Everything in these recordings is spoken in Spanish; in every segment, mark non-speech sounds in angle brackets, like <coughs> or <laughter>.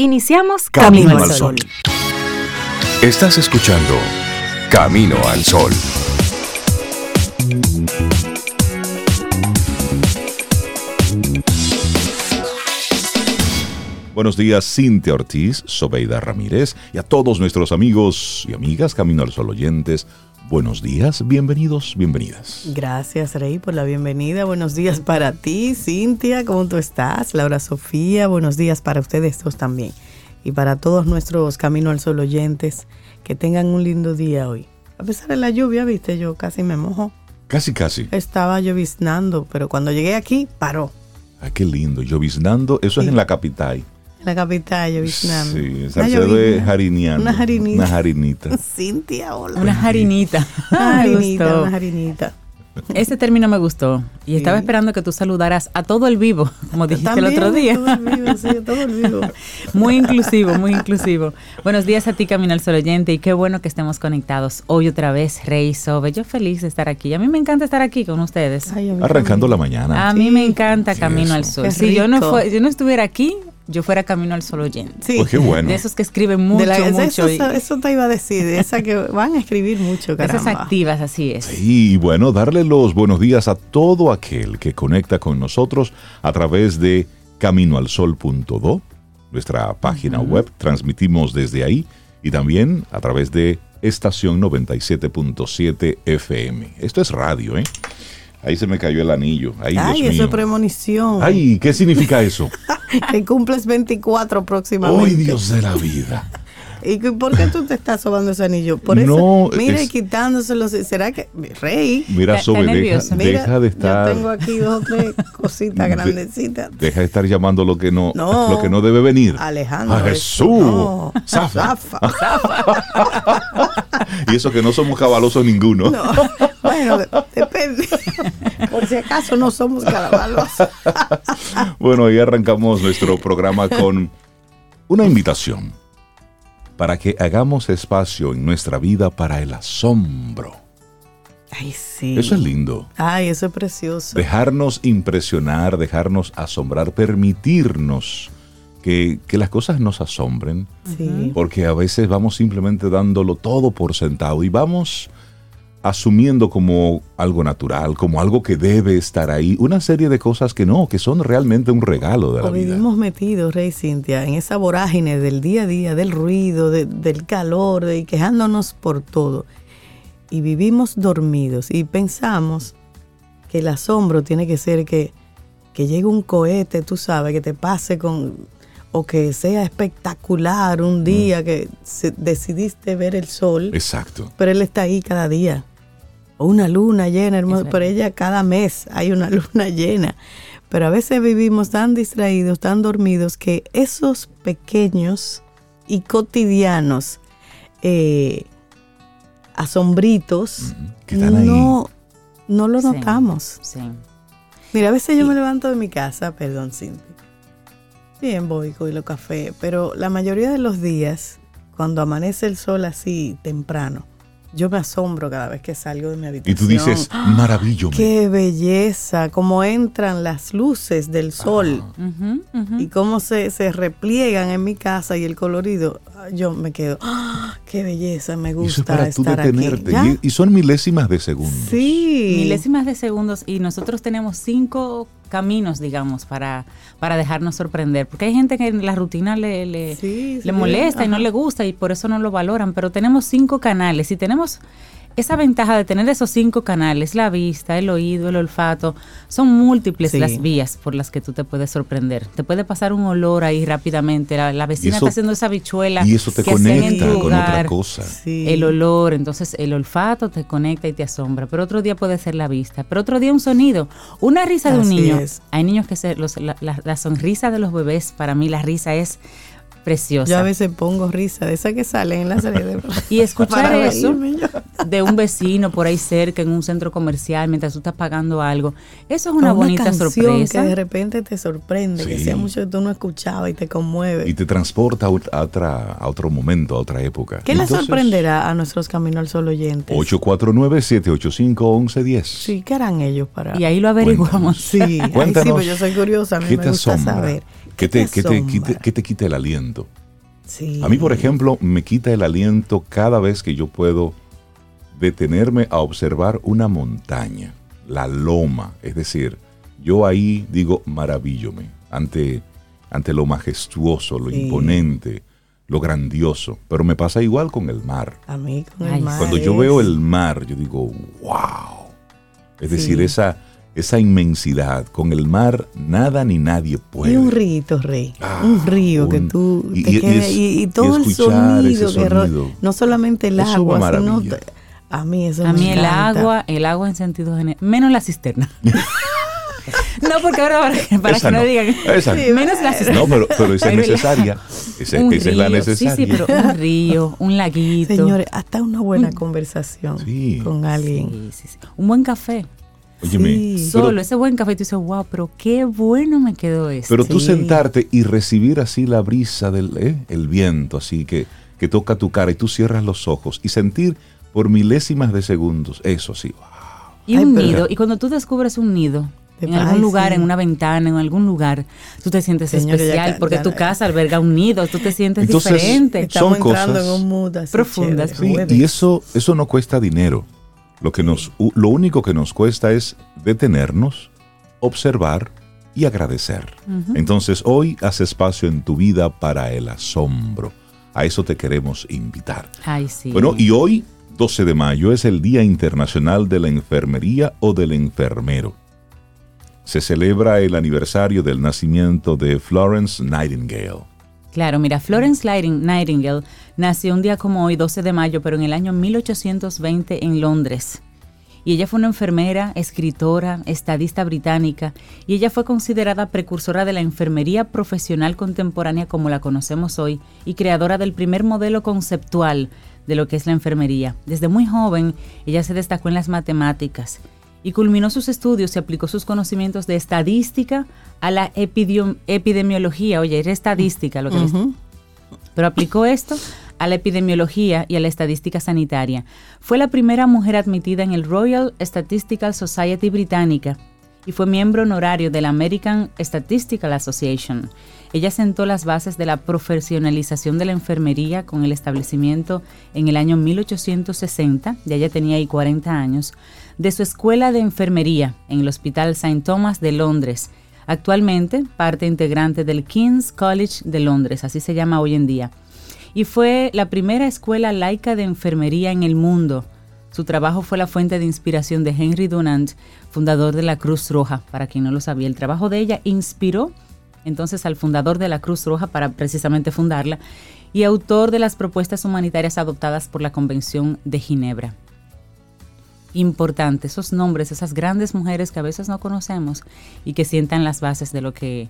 Iniciamos Camino, al Sol. Estás escuchando Camino al Sol. Buenos días, Cintia Ortiz, Sobeida Ramírez y a todos nuestros amigos y amigas Camino al Sol oyentes. Buenos días, bienvenidos, bienvenidas. Gracias, Rey, por la bienvenida. Buenos días para ti, Cintia, ¿cómo tú estás? Laura Sofía, buenos días para ustedes dos también. Y para todos nuestros Camino al Sol oyentes, que tengan un lindo día hoy. A pesar de la lluvia, viste, yo casi me mojo. Casi, casi. Estaba lloviznando, pero cuando llegué aquí, paró. Ah, qué lindo, lloviznando, eso es en la capital. La capital, lloviznando. Sí, Salcedo es jariniano. Una jarinita. Una jarinita. <laughs> Cintia, hola. Una jarinita. <laughs> Una <laughs> Me jarinita, gustó. una jarinita. Ese término me gustó. Y estaba esperando que tú saludaras a todo el vivo, como dijiste el otro día. Todo el vivo, sí, todo el vivo. Muy inclusivo, muy inclusivo. Buenos días a ti, Camino al Sol oyente, y qué bueno que estemos conectados hoy otra vez, Rey Sobe. Yo feliz de estar aquí. A mí me encanta estar aquí con ustedes. Ay, Arrancando también. la mañana. A mí me encanta Camino al Sol. Si yo no, fue- yo no estuviera aquí, yo fuera Camino al Sol oyente. Sí. Pues qué bueno. De esos que escriben mucho, De la- mucho. eso, y- eso te iba a decir, de esa que van a escribir mucho, de esas caramba. activas, así es. Sí, y bueno, darle los buenos días a todo aquel que conecta con nosotros a través de caminoalsol.do, nuestra página web. Transmitimos desde ahí y también a través de estación 97.7 FM. Esto es radio, ¿eh? Ahí se me cayó el anillo. Ay, Ay, Dios eso mío. es premonición. Ay, ¿qué significa eso? <laughs> Que cumples 24 próximamente. ¡Ay, Dios de la vida! ¿Y que- por qué tú te estás sobando ese anillo? Por No, eso, mira, es- y quitándoselo. ¿Será que, Rey? Mira, está deja. Mira, deja de estar... Yo tengo aquí dos o tres <laughs> cositas De- grandecitas. Deja de estar llamando lo que no, No. lo que no debe venir. Alejandro. A Jesús. no. Zafa. Zafa. <laughs> Y eso que no somos cabalosos ninguno. No. Bueno, de- depende. Por si acaso no somos carabalos. <laughs> Bueno, hoy arrancamos nuestro programa con una invitación para que hagamos espacio en nuestra vida para el asombro. Ay, sí. Eso es lindo. Ay, eso es precioso. Dejarnos impresionar, dejarnos asombrar, permitirnos que, que las cosas nos asombren, Sí. porque a veces vamos simplemente dándolo todo por sentado y vamos asumiendo como algo natural, como algo que debe estar ahí, una serie de cosas que no, que son realmente un regalo de la O vida. vivimos metidos, Rey Cintia, en esa vorágine del día a día, del ruido, de- del calor, de, y quejándonos por todo. Y vivimos dormidos y pensamos que el asombro tiene que ser que, que llegue un cohete, tú sabes, que te pase con... o que sea espectacular un día que se- decidiste ver el sol, Exacto. pero él está ahí cada día. O una luna llena, hermoso, Es pero ella cada mes hay una <laughs> luna llena. Pero a veces vivimos tan distraídos, tan dormidos, que esos pequeños y cotidianos eh, asombritos Que ahí. no, no lo Sí. notamos. Sí. Mira, a veces yo me levanto de mi casa, perdón, Cintia. Bien, voy, con los café, pero la mayoría de los días, cuando amanece el sol así temprano, yo me asombro cada vez que salgo de mi Y habitación. tú dices, maravillo. ¡Qué belleza! Cómo entran las luces del sol ujú. y cómo se, se repliegan en mi casa y el colorido. Yo me quedo, ¡ah! ¡qué belleza! Me Y eso es gusta tú estar detenerte. aquí. Y, y son milésimas de segundos. Sí. milésimas de segundos y nosotros tenemos cinco caminos, digamos, para, para dejarnos sorprender. Porque hay gente que en la rutina le, le, Sí, le sí, molesta y no le gusta y por eso no lo valoran. Pero tenemos cinco canales y tenemos esa ventaja de tener esos cinco canales, la vista, el oído, el olfato, son múltiples Sí. las vías por las que tú te puedes sorprender. Te puede pasar un olor ahí rápidamente, la, la vecina eso- está haciendo esa bichuela. Y eso te que hacen en conecta tu con otra cosa. Sí. El olor, entonces el olfato te conecta y te asombra, pero otro día puede ser la vista, pero otro día un sonido, una risa de un niño. es. Hay niños que se, los- la, la- la sonrisa de los bebés, para mí la risa es preciosa. Yo a veces pongo risa de esa que sale en la serie de... Y escuchar eso de un vecino por ahí cerca en un centro comercial mientras tú estás pagando algo, eso es una, O bonita canción sorpresa. que de repente te sorprende, que Sí. sea mucho que tú no escuchabas y te conmueve. Y te transporta a ot- a, otra, a otro momento, a otra época. ¿Qué le Entonces, sorprenderá a nuestros Camino al Sol oyentes? 849-785-1110. Sí, ¿qué harán ellos para...? Y ahí lo averiguamos. Sí, ay, sí, Cuéntanos, pues yo soy curiosa, a mí ¿qué me gusta asombra? saber. ¿Qué te, qué te, qué te quita el aliento? Sí. A mí, por ejemplo, me quita el aliento cada vez que yo puedo detenerme a observar una montaña, la loma. Es decir, yo ahí digo, maravíllome ante, ante lo majestuoso, lo Sí. imponente, lo grandioso. Pero me pasa igual con el mar. A mí con Ay, el mar Cuando yo veo el mar, yo digo, wow. Es decir, Sí. esa, esa inmensidad. Con el mar, nada ni nadie puede. Y un rito, Rey. Ah, un río que tú y- te y- quedes- es- y, y y todo el ese sonido, que sonido. no solamente el Eso agua, sino a mí eso A me mí el agua, el agua en sentido general, menos la cisterna. <laughs> no, porque ahora para, que no, no, digan. esa no. menos la cisterna. No, pero, pero esa es necesaria. Esa, Un esa es la necesaria. Sí, sí, pero un <laughs> río, un laguito. Señores, hasta una buena conversación Sí. con alguien. Sí, sí, sí. Un buen café. Óyeme, Sí. pero- Solo ese buen café, tú dices, wow, pero qué bueno me quedó esto. Pero tú Sí. sentarte y recibir así la brisa del ¿eh? el viento, así que, que toca tu cara y tú cierras los ojos y sentir por milésimas de segundos, eso sí. wow. y un nido, y cuando tú descubres un nido, en algún ay, lugar, sí. en una ventana, en algún lugar, tú te sientes especial porque ya tu casa alberga un nido, tú te sientes Entonces, diferente. Son Estamos entrando cosas en un mood así profundas. chévere, Sí, y eso, eso no cuesta dinero. Lo, que nos, lo único que nos cuesta es detenernos, observar y agradecer. Entonces hoy haz espacio en tu vida para el asombro. A eso te queremos invitar. Ay, sí. Bueno, y hoy, 12 de mayo, es el Día Internacional de la Enfermería o del Enfermero. Se celebra el aniversario del nacimiento de Florence Nightingale. Claro, mira, Florence Nightingale nació un día como hoy, 12 de mayo, pero en el año 1820 en Londres. Y ella fue una enfermera, escritora, estadista británica, y ella fue considerada precursora de la enfermería profesional contemporánea como la conocemos hoy y creadora del primer modelo conceptual de lo que es la enfermería. Desde muy joven, ella se destacó en las matemáticas y culminó sus estudios y aplicó sus conocimientos de estadística a la epidemiología. Oye, era estadística lo que les- Ujú. pero aplicó esto a la epidemiología y a la estadística sanitaria. Fue la primera mujer admitida en el Royal Statistical Society británica y fue miembro honorario de la American Statistical Association. Ella sentó las bases de la profesionalización de la enfermería con el establecimiento en el año 1860, ya ella tenía ahí 40 años, de su escuela de enfermería en el Hospital St. Thomas de Londres, actualmente parte integrante del King's College de Londres, así se llama hoy en día y fue la primera escuela laica de enfermería en el mundo. Su trabajo fue la fuente de inspiración de Henry Dunant, fundador de la Cruz Roja, para quien no lo sabía. El trabajo de ella inspiró entonces al fundador de la Cruz Roja para precisamente fundarla y autor de las propuestas humanitarias adoptadas por la Convención de Ginebra. Importante, esos nombres, esas grandes mujeres que a veces no conocemos y que sientan las bases de lo que,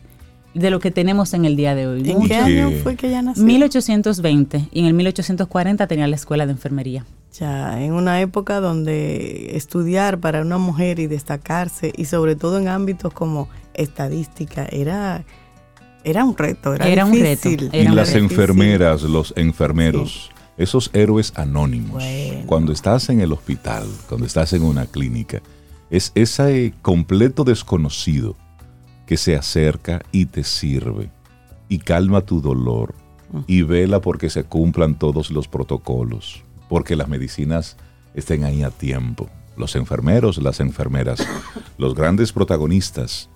de lo que tenemos en el día de hoy. ¿En Y qué año fue que ella nació? 1820 y en el 1840 tenía la escuela de enfermería. Ya, en una época donde estudiar para una mujer y destacarse, y sobre todo en ámbitos como estadística, era, era un reto, era, Era un reto, y un las Era enfermeras, los enfermeros, esos héroes anónimos. Bueno. Cuando estás en el hospital, cuando estás en una clínica, es ese completo desconocido que se acerca y te sirve y calma tu dolor y vela porque se cumplan todos los protocolos, porque las medicinas estén ahí a tiempo. Los enfermeros, las enfermeras, <coughs> los grandes protagonistas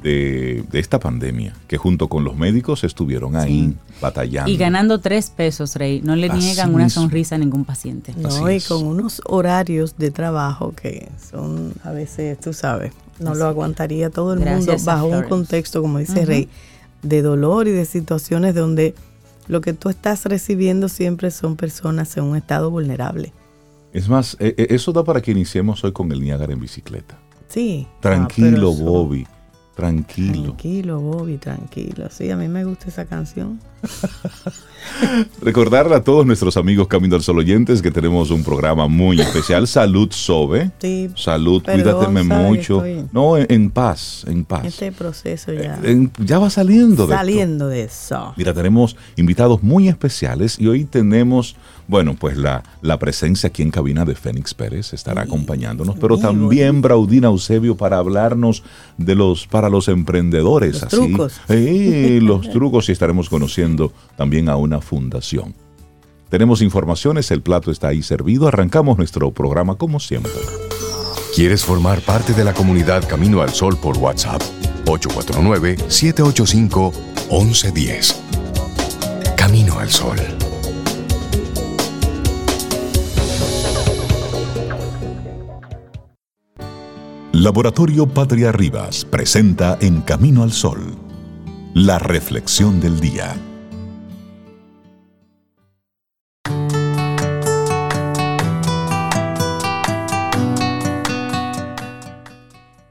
de, de esta pandemia, que junto con los médicos estuvieron ahí batallando. Y ganando tres pesos, Rey. No le Así niegan una mismo. sonrisa a ningún paciente. No, Así y es. con unos horarios de trabajo que son a veces, tú sabes, no lo aguantaría todo el mundo bajo un contexto, como dice. Rey, de dolor y de situaciones donde lo que tú estás recibiendo siempre son personas en un estado vulnerable. Es más, eh, eh, eso da para que iniciemos hoy con el Niágara en bicicleta. Sí. Tranquilo, Ah, eso- Bobby, tranquilo. Tranquilo, Bobby, tranquilo. Sí, a mí me gusta esa canción. <laughs> Recordarle a todos nuestros amigos Camino al Sol oyentes que tenemos un programa muy especial. Salud, Sobe. Sí, Salud, cuídateme mucho. No, en, en paz, en paz. Este proceso ya. En- ya va saliendo de esto. saliendo de eso. Mira, tenemos invitados muy especiales y hoy tenemos, bueno, pues la, la presencia aquí en cabina de Fénix Pérez estará acompañándonos, pero muy también Braudina Eusebio para hablarnos de los, para los emprendedores. Los así. trucos. Sí, los trucos y estaremos conociendo también a una fundación. Tenemos informaciones, el plato está ahí servido, arrancamos nuestro programa como siempre. ¿Quieres formar parte de la comunidad Camino al Sol por WhatsApp? 849-785-1110. Camino al Sol. Laboratorio Patria Rivas presenta En Camino al Sol, la reflexión del día.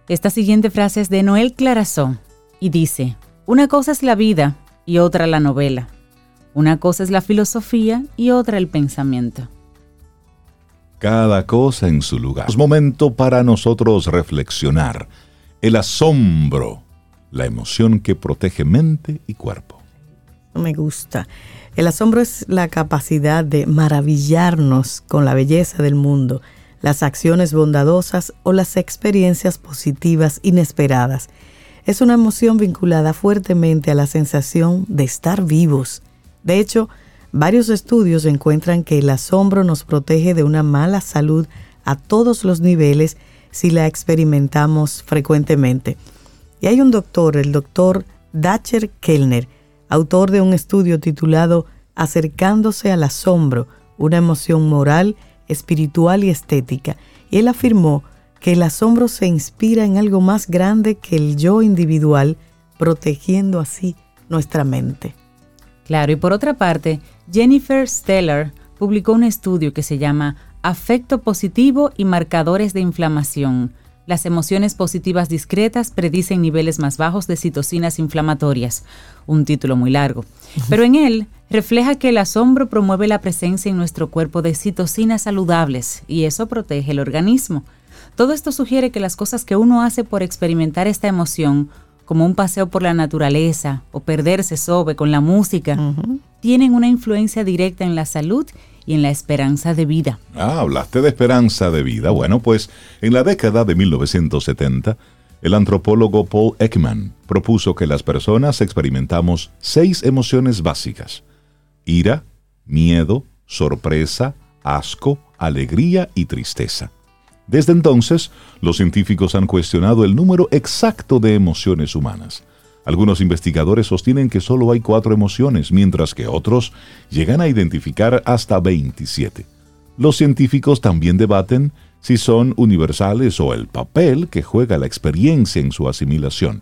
Esta siguiente frase es de Noel Clarazó y dice, una cosa es la vida y otra la novela. Una cosa es la filosofía y otra el pensamiento. Cada cosa en su lugar. Es momento para nosotros reflexionar. El asombro, la emoción que protege mente y cuerpo. Me gusta. El asombro es la capacidad de maravillarnos con la belleza del mundo, las acciones bondadosas o las experiencias positivas inesperadas. Es una emoción vinculada fuertemente a la sensación de estar vivos. De hecho, varios estudios encuentran que el asombro nos protege de una mala salud a todos los niveles si la experimentamos frecuentemente. Y hay un doctor, el doctor Dacher Kellner, autor de un estudio titulado Acercándose al asombro, una emoción moral, espiritual y estética. Y él afirmó que el asombro se inspira en algo más grande que el yo individual, protegiendo así nuestra mente. Claro, y por otra parte, Jennifer Steller publicó un estudio que se llama Afecto positivo y marcadores de inflamación. Las emociones positivas discretas predicen niveles más bajos de citocinas inflamatorias. Un título muy largo. Pero en él refleja que el asombro promueve la presencia en nuestro cuerpo de citocinas saludables y eso protege el organismo. Todo esto sugiere que las cosas que uno hace por experimentar esta emoción, como un paseo por la naturaleza o perderse sobre con la música, tienen una influencia directa en la salud y en la esperanza de vida. Ah, hablaste de esperanza de vida. Bueno, pues en la década de 1970, el antropólogo Paul Ekman propuso que las personas experimentamos seis emociones básicas. Ira, miedo, sorpresa, asco, alegría y tristeza. Desde entonces, los científicos han cuestionado el número exacto de emociones humanas. Algunos investigadores sostienen que solo hay cuatro emociones, mientras que otros llegan a identificar hasta 27. Los científicos también debaten si son universales o el papel que juega la experiencia en su asimilación.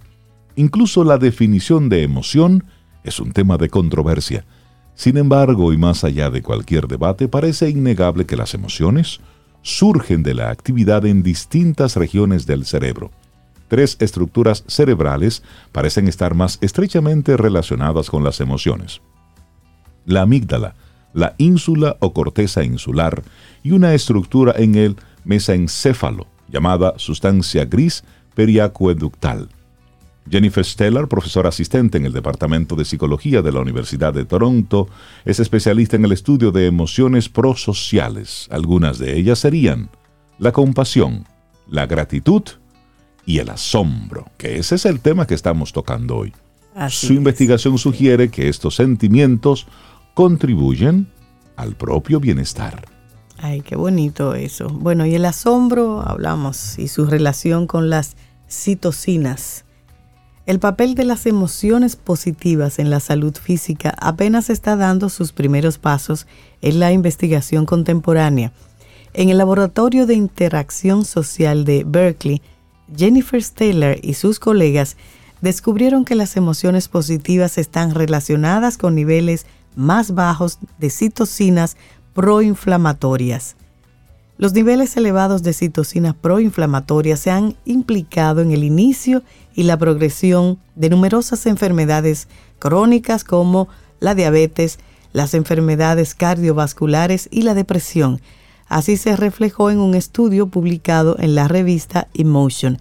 Incluso la definición de emoción es un tema de controversia. Sin embargo, y más allá de cualquier debate, parece innegable que las emociones surgen de la actividad en distintas regiones del cerebro. Tres estructuras cerebrales parecen estar más estrechamente relacionadas con las emociones. La amígdala, la ínsula o corteza insular y una estructura en el mesencéfalo llamada sustancia gris periacueductal. Jennifer Stellar, profesora asistente en el Departamento de Psicología de la Universidad de Toronto, es especialista en el estudio de emociones prosociales. Algunas de ellas serían la compasión, la gratitud y el asombro, que ese es el tema que estamos tocando hoy. Así Su es. investigación sugiere que estos sentimientos contribuyen al propio bienestar. Ay, qué bonito eso. Bueno, y el asombro, hablamos, y su relación con las citocinas. El papel de las emociones positivas en la salud física apenas está dando sus primeros pasos en la investigación contemporánea. En el Laboratorio de Interacción Social de Berkeley, Jennifer Steller y sus colegas descubrieron que las emociones positivas están relacionadas con niveles más bajos de citocinas proinflamatorias. Los niveles elevados de citocinas proinflamatorias se han implicado en el inicio y la progresión de numerosas enfermedades crónicas como la diabetes, las enfermedades cardiovasculares y la depresión. Así se reflejó en un estudio publicado en la revista Emotion.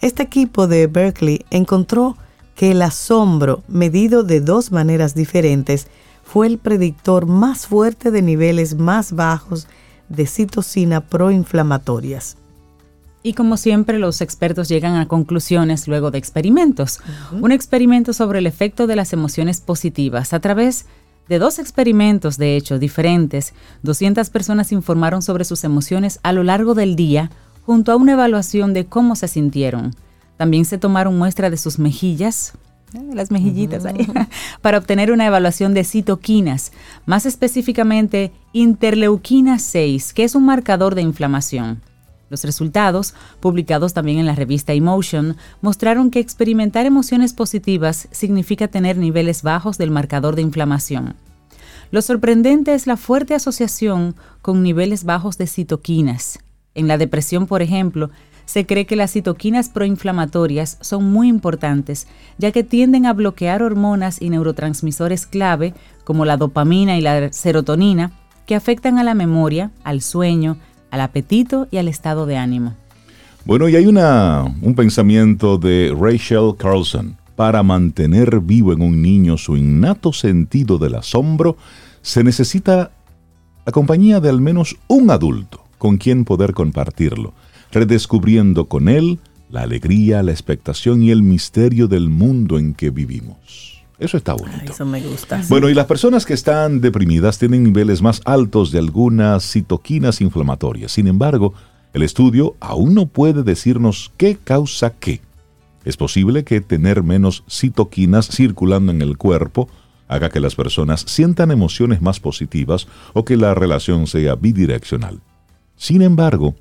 Este equipo de Berkeley encontró que el asombro, medido de dos maneras diferentes, fue el predictor más fuerte de niveles más bajos de citocina proinflamatorias. Y como siempre, los expertos llegan a conclusiones luego de experimentos. Un experimento sobre el efecto de las emociones positivas. A través de dos experimentos, de hecho, diferentes, 200 personas informaron sobre sus emociones a lo largo del día, junto a una evaluación de cómo se sintieron. También se tomaron muestra de sus mejillas, eh, las mejillitas ahí, <laughs> para obtener una evaluación de citoquinas, más específicamente interleuquina 6, que es un marcador de inflamación. Los resultados, publicados también en la revista Emotion, mostraron que experimentar emociones positivas significa tener niveles bajos del marcador de inflamación. Lo sorprendente es la fuerte asociación con niveles bajos de citoquinas. En la depresión, por ejemplo, se cree que las citoquinas proinflamatorias son muy importantes, ya que tienden a bloquear hormonas y neurotransmisores clave, como la dopamina y la serotonina, que afectan a la memoria, al sueño, al apetito y al estado de ánimo. Bueno, y hay una, un pensamiento de Rachel Carlson. Para mantener vivo en un niño su innato sentido del asombro, se necesita la compañía de al menos un adulto con quien poder compartirlo, redescubriendo con él la alegría, la expectación y el misterio del mundo en que vivimos. Eso está bonito. Eso me gusta. Bueno, y las personas que están deprimidas tienen niveles más altos de algunas citoquinas inflamatorias. Sin embargo, el estudio aún no puede decirnos qué causa qué. Es posible que tener menos citoquinas circulando en el cuerpo haga que las personas sientan emociones más positivas o que la relación sea bidireccional. Sin embargo,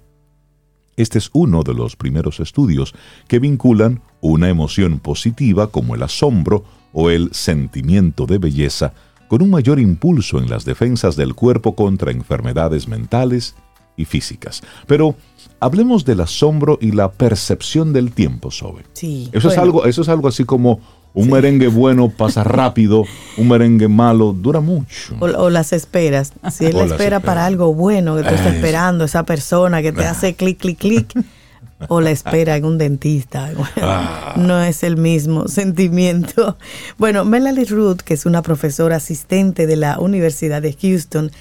este es uno de los primeros estudios que vinculan una emoción positiva como el asombro o el sentimiento de belleza con un mayor impulso en las defensas del cuerpo contra enfermedades mentales y físicas. Pero hablemos del asombro y la percepción del tiempo, Sobe. Sí. Eso, es algo, eso es algo así como un merengue bueno pasa <laughs> rápido, un merengue malo dura mucho. O, las esperas. Si él espera para algo bueno que tú estás esperando, esa persona que te hace clic, clic, clic, <laughs> o la espera en un dentista. <laughs> Ah. No es el mismo sentimiento. Bueno, Melanie Ruth, que es una profesora asistente de la Universidad de Houston,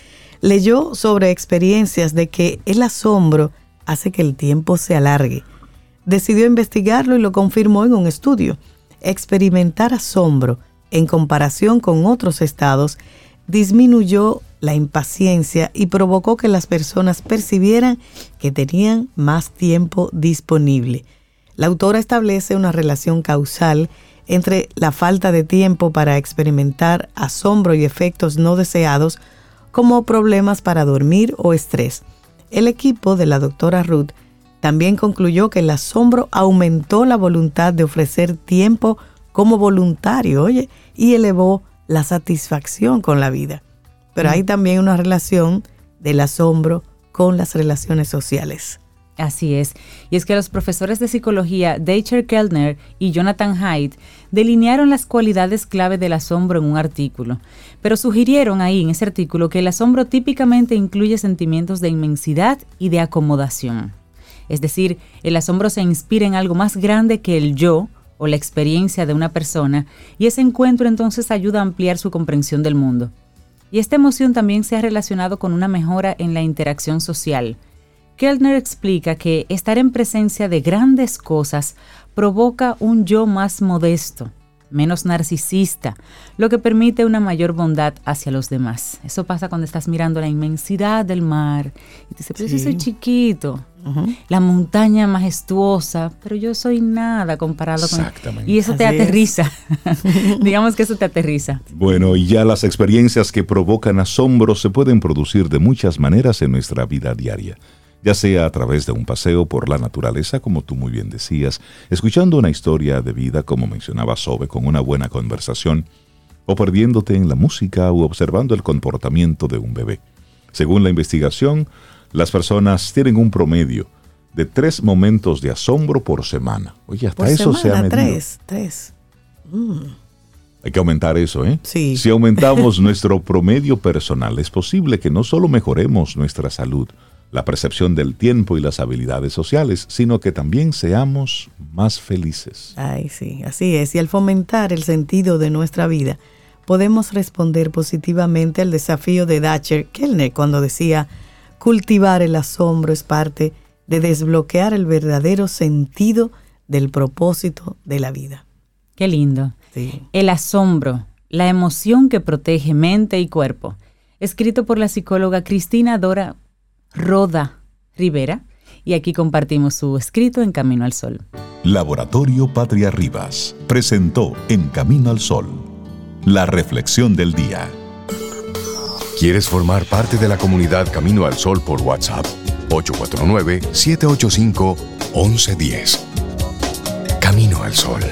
leyó sobre experiencias de que el asombro hace que el tiempo se alargue. Decidió investigarlo y lo confirmó en un estudio. Experimentar asombro en comparación con otros estados disminuyó la impaciencia y provocó que las personas percibieran que tenían más tiempo disponible. La autora establece una relación causal entre la falta de tiempo para experimentar asombro y efectos no deseados como problemas para dormir o estrés. El equipo de la doctora Ruth también concluyó que el asombro aumentó la voluntad de ofrecer tiempo como voluntario, oye, y elevó la satisfacción con la vida. Pero hay también una relación del asombro con las relaciones sociales. Así es. Y es que los profesores de psicología Deicher Kellner y Jonathan Haidt delinearon las cualidades clave del asombro en un artículo, pero sugirieron ahí en ese artículo que el asombro típicamente incluye sentimientos de inmensidad y de acomodación. Es decir, el asombro se inspira en algo más grande que el yo o la experiencia de una persona y ese encuentro entonces ayuda a ampliar su comprensión del mundo. Y esta emoción también se ha relacionado con una mejora en la interacción social. Kellner explica que estar en presencia de grandes cosas provoca un yo más modesto, menos narcisista, lo que permite una mayor bondad hacia los demás. Eso pasa cuando estás mirando la inmensidad del mar y te dices, pero yo soy chiquito, la montaña majestuosa, pero yo soy nada comparado con... Y eso te aterriza, <laughs> digamos que eso te aterriza. Bueno, y ya las experiencias que provocan asombro se pueden producir de muchas maneras en nuestra vida diaria ya sea a través de un paseo por la naturaleza, como tú muy bien decías, escuchando una historia de vida, como mencionaba Sobe, con una buena conversación, o perdiéndote en la música o observando el comportamiento de un bebé. Según la investigación, las personas tienen un promedio de tres momentos de asombro por semana. Oye, hasta eso se ha medido. Tres, tres. Mm. Hay que aumentar eso, ¿eh? Sí. Si aumentamos <laughs> nuestro promedio personal, es posible que no solo mejoremos nuestra salud, la percepción del tiempo y las habilidades sociales, sino que también seamos más felices. Ay, sí, así es. Y al fomentar el sentido de nuestra vida, podemos responder positivamente al desafío de Dacher Kellner cuando decía, cultivar el asombro es parte de desbloquear el verdadero sentido del propósito de la vida. Qué lindo. Sí. El asombro, la emoción que protege mente y cuerpo. Escrito por la psicóloga Cristina Dora Roda Rivera. Y aquí compartimos su escrito en Camino al Sol. Laboratorio Patria Rivas presentó En Camino al Sol, la reflexión del día. ¿Quieres formar parte de la comunidad Camino al Sol por WhatsApp? 849-785-1110. Camino al Sol.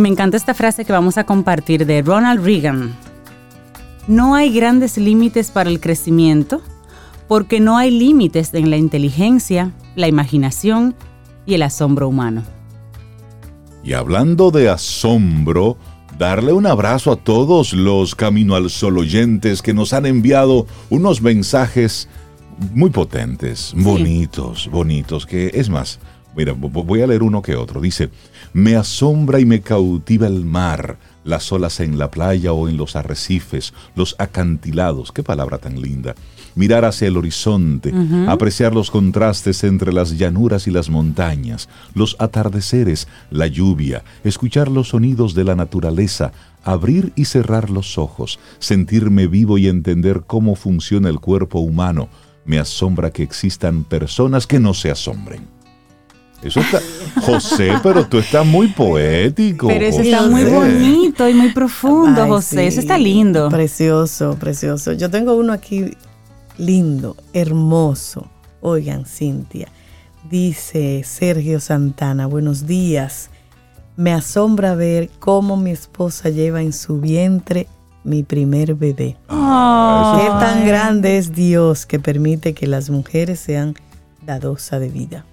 Y me encanta esta frase que vamos a compartir de Ronald Reagan. No hay grandes límites para el crecimiento porque no hay límites en la inteligencia, la imaginación y el asombro humano. Y hablando de asombro, darle un abrazo a todos los Camino al Sol oyentes que nos han enviado unos mensajes muy potentes, bonitos, bonitos, que es más, mira, vo- voy a leer uno que otro. Dice, me asombra y me cautiva el mar, las olas en la playa o en los arrecifes, los acantilados, qué palabra tan linda. Mirar hacia el horizonte, apreciar los contrastes entre las llanuras y las montañas, los atardeceres, la lluvia, escuchar los sonidos de la naturaleza, abrir y cerrar los ojos, sentirme vivo y entender cómo funciona el cuerpo humano. Me asombra que existan personas que no se asombren. Eso está. José, pero tú estás muy poético. Pero eso está muy bonito y muy profundo, Ay, José. Eso está lindo. Precioso, precioso. Yo tengo uno aquí lindo, hermoso. Oigan, Cintia. Dice Sergio Santana, buenos días. Me asombra ver cómo mi esposa lleva en su vientre mi primer bebé. Ah, Qué tan grande es Dios que permite que las mujeres sean dadosas de vida.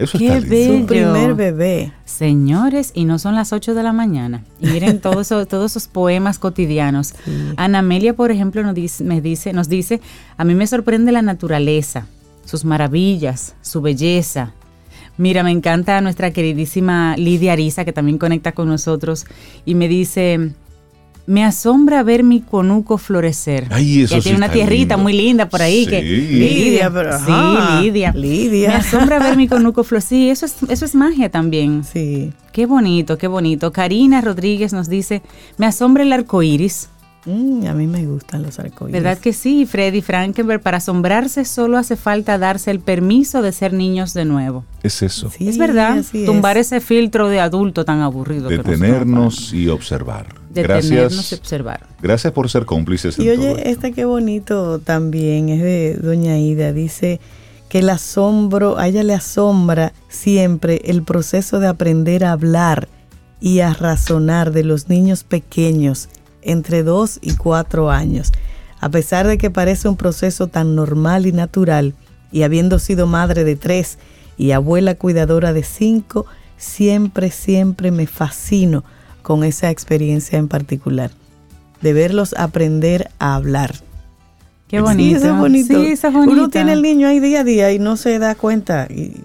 Eso Qué está bello. Su primer bebé. Señores, y no son las 8 de la mañana. Y miren <laughs> todos esos, todos esos poemas cotidianos. Ana Amelia, por ejemplo, nos dice, me dice, nos dice, a mí me sorprende la naturaleza, sus maravillas, su belleza. Mira, me encanta nuestra queridísima Lidia Ariza, que también conecta con nosotros, y me dice, me asombra ver mi conuco florecer. Ay, eso Ella sí tiene una está tierrita lindo. muy linda por ahí. Que, Sí. Lidia, pero sí, ajá, Lidia. Lidia. Me asombra ver mi conuco florecer. Sí, eso es, eso es magia también. Sí. Qué bonito, qué bonito. Karina Rodríguez nos dice, me asombra el arco iris. Mm, a mí me gustan los arcoíris. ¿Verdad que sí, Freddy Frankenberg? Para asombrarse solo hace falta darse el permiso de ser niños de nuevo. Es eso. Sí, es verdad, así tumbar es. ese filtro de adulto tan aburrido. Detenernos y observar. Detenernos y Gracias. observar. Gracias por ser cómplices en Y todo oye, esto. este qué bonito también es de Doña Ida. Dice que el asombro, a ella le asombra siempre el proceso de aprender a hablar y a razonar de los niños pequeños entre 2 y 4 años. A pesar de que parece un proceso tan normal y natural, y habiendo sido madre de tres y abuela cuidadora de cinco, siempre, siempre me fascino con esa experiencia en particular de verlos aprender a hablar. Qué Sí, bonito. eso es bonito. Sí, eso es bonito. Uno tiene el niño ahí día a día y no se da cuenta. Y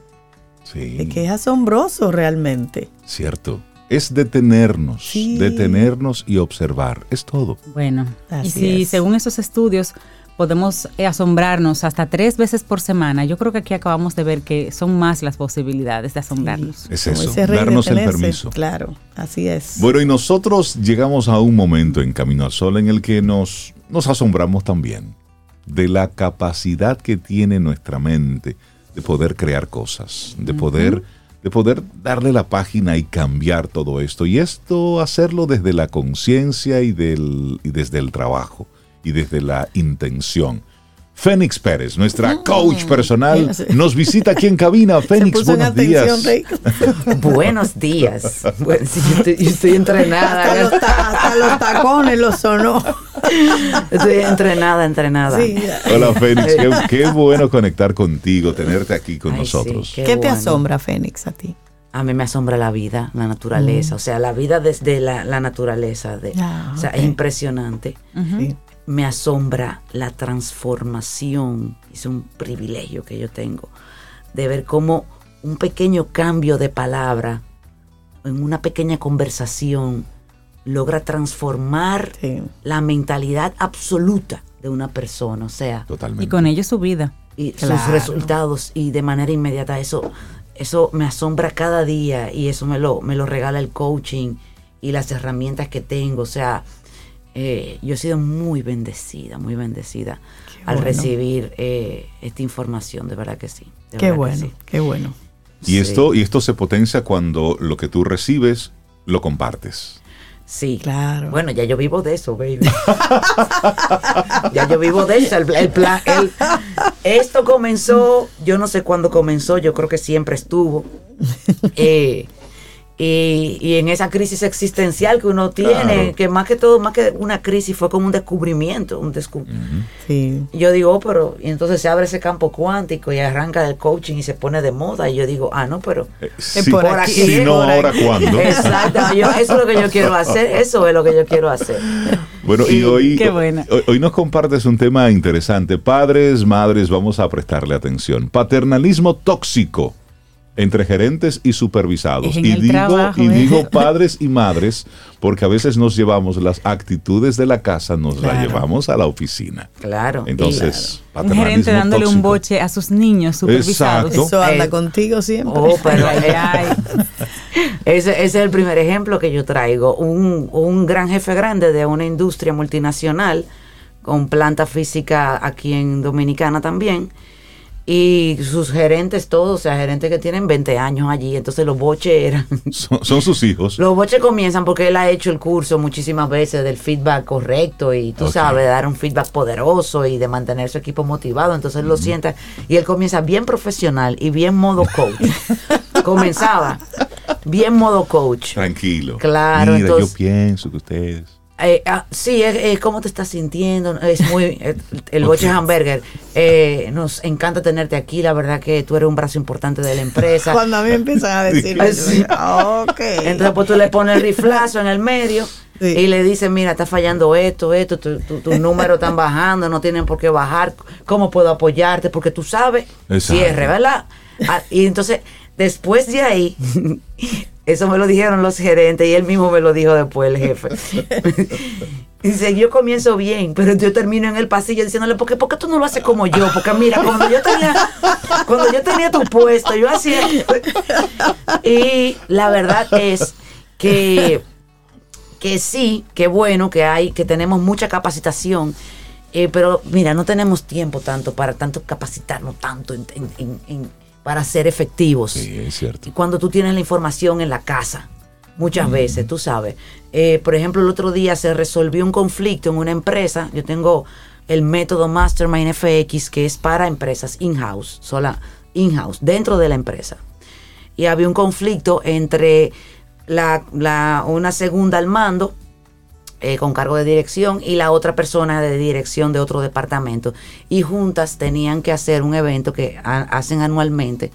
Sí. es que es asombroso realmente. Cierto. Es detenernos, Sí. detenernos y observar. Es todo. Bueno, y Así si es. según esos estudios podemos eh, asombrarnos hasta tres veces por semana, yo creo que aquí acabamos de ver que son más las posibilidades de asombrarnos. Es eso. Darnos el permiso. Claro, así es. Bueno, y nosotros llegamos a un momento en Camino al Sol en el que nos, nos asombramos también de la capacidad que tiene nuestra mente de poder crear cosas, de poder, de poder darle la página y cambiar todo esto. Y esto hacerlo desde la conciencia y, del- y desde el trabajo y desde la intención. Fénix Pérez, nuestra coach Mm. personal, nos visita aquí en cabina. <laughs> Fénix, <laughs> buenos días. Buenos días. Yo, estoy, estoy Hasta los, entrenada. ta- hasta los tacones los sonó. <laughs> Estoy entrenada, entrenada. Sí. Hola Fénix, qué, qué bueno conectar contigo, tenerte aquí con Ay, nosotros. sí, ¿Qué te bueno. asombra, Fénix, a ti? A mí me asombra la vida, la naturaleza. O sea, la vida desde la, la naturaleza. De, Ah, o sea, es impresionante. Sí. Me asombra la transformación. Es un privilegio que yo tengo de ver cómo un pequeño cambio de palabra en una pequeña conversación logra transformar Sí. la mentalidad absoluta de una persona. O sea, Totalmente. Y con ello su vida. y Claro. sus resultados y de manera inmediata. Eso, eso me asombra cada día y eso me lo, me lo regala el coaching y las herramientas que tengo. O sea, eh, yo he sido muy bendecida, muy bendecida Qué al bueno. recibir eh, esta información, de verdad que sí. Qué bueno, sí. qué bueno. Y Sí, esto, y esto se potencia cuando lo que tú recibes lo compartes. Sí. Claro. Bueno, ya yo vivo de eso, baby. <laughs> ya yo vivo de eso. El, el plan, el- esto comenzó, yo no sé cuándo comenzó, yo creo que siempre estuvo. <laughs> Eh, y, y en esa crisis existencial que uno tiene, Claro. que más que todo, más que una crisis, fue como un descubrimiento. Un descu- Sí. y Yo digo, oh, pero, y entonces se abre ese campo cuántico y arranca el coaching y se pone de moda. Y yo digo, ah, no, pero Eh, sí, por aquí, si no, por ahora cuándo. <laughs> Exacto, yo- eso es lo que yo quiero hacer, eso es lo que yo quiero hacer. Bueno, y hoy, Qué buena. hoy, hoy nos compartes un tema interesante. Padres, madres, vamos a prestarle atención. Paternalismo tóxico entre gerentes y supervisados. Y digo, trabajo, y ¿eh? digo <laughs> padres y madres porque a veces nos llevamos las actitudes de la casa, nos las Claro. llevamos a la oficina. Claro. Entonces, Un paternalismo gerente dándole un boche a sus niños supervisados. Exacto. Eso anda Eh, contigo siempre. Oh, pero <laughs> ay, ese, ese es el primer ejemplo que yo traigo. Un, un gran jefe grande de una industria multinacional con planta física aquí en Dominicana también. Y sus gerentes todos, o sea, gerentes que tienen 20 años allí. Entonces los boches eran... <laughs> Son, son sus hijos. Los boches comienzan porque él ha hecho el curso muchísimas veces del feedback correcto y tú Ok. sabes, dar un feedback poderoso y de mantener su equipo motivado. Entonces él lo sienta y él comienza bien profesional y bien modo coach. <laughs> Comenzaba bien modo coach. Tranquilo. Claro, Mira, entonces- yo pienso que ustedes. Eh, ah, sí, es, es cómo te estás sintiendo. Es muy. eh, el boche hamburger. eh, nos encanta tenerte aquí. La verdad que tú eres un brazo importante de la empresa. <laughs> Cuando a mí empiezan a yo sí. digo, "Ah, ok. Entonces, pues tú le pones el riflazo en el medio Sí. y le dices, mira, está fallando esto, esto, tu- tu- tus números están bajando, no tienen por qué bajar, ¿cómo puedo apoyarte? Porque tú sabes, Exacto. cierre, ¿verdad? Ah, y entonces, después de ahí, eso me lo dijeron los gerentes y él mismo me lo dijo después el jefe. <laughs> Dice, yo comienzo bien, pero yo termino en el pasillo diciéndole, ¿por qué, por qué tú no lo haces como yo? Porque mira, cuando yo tenía, cuando yo tenía tu puesto, yo hacía... Y la verdad es que, que sí, que bueno, que hay, que tenemos mucha capacitación, eh, pero mira, no tenemos tiempo tanto para tanto capacitarnos tanto en- en- en- en- para ser efectivos. Sí, es cierto. Y cuando tú tienes la información en la casa, muchas veces, tú sabes. Eh, por ejemplo, el otro día se resolvió un conflicto en una empresa. Yo tengo el método Mastermind FX que es para empresas in-house, sola in-house, dentro de la empresa. Y había un conflicto entre la, la- una segunda al mando eh, con cargo de dirección y la otra persona de dirección de otro departamento. Y juntas tenían que hacer un evento que ha- hacen anualmente.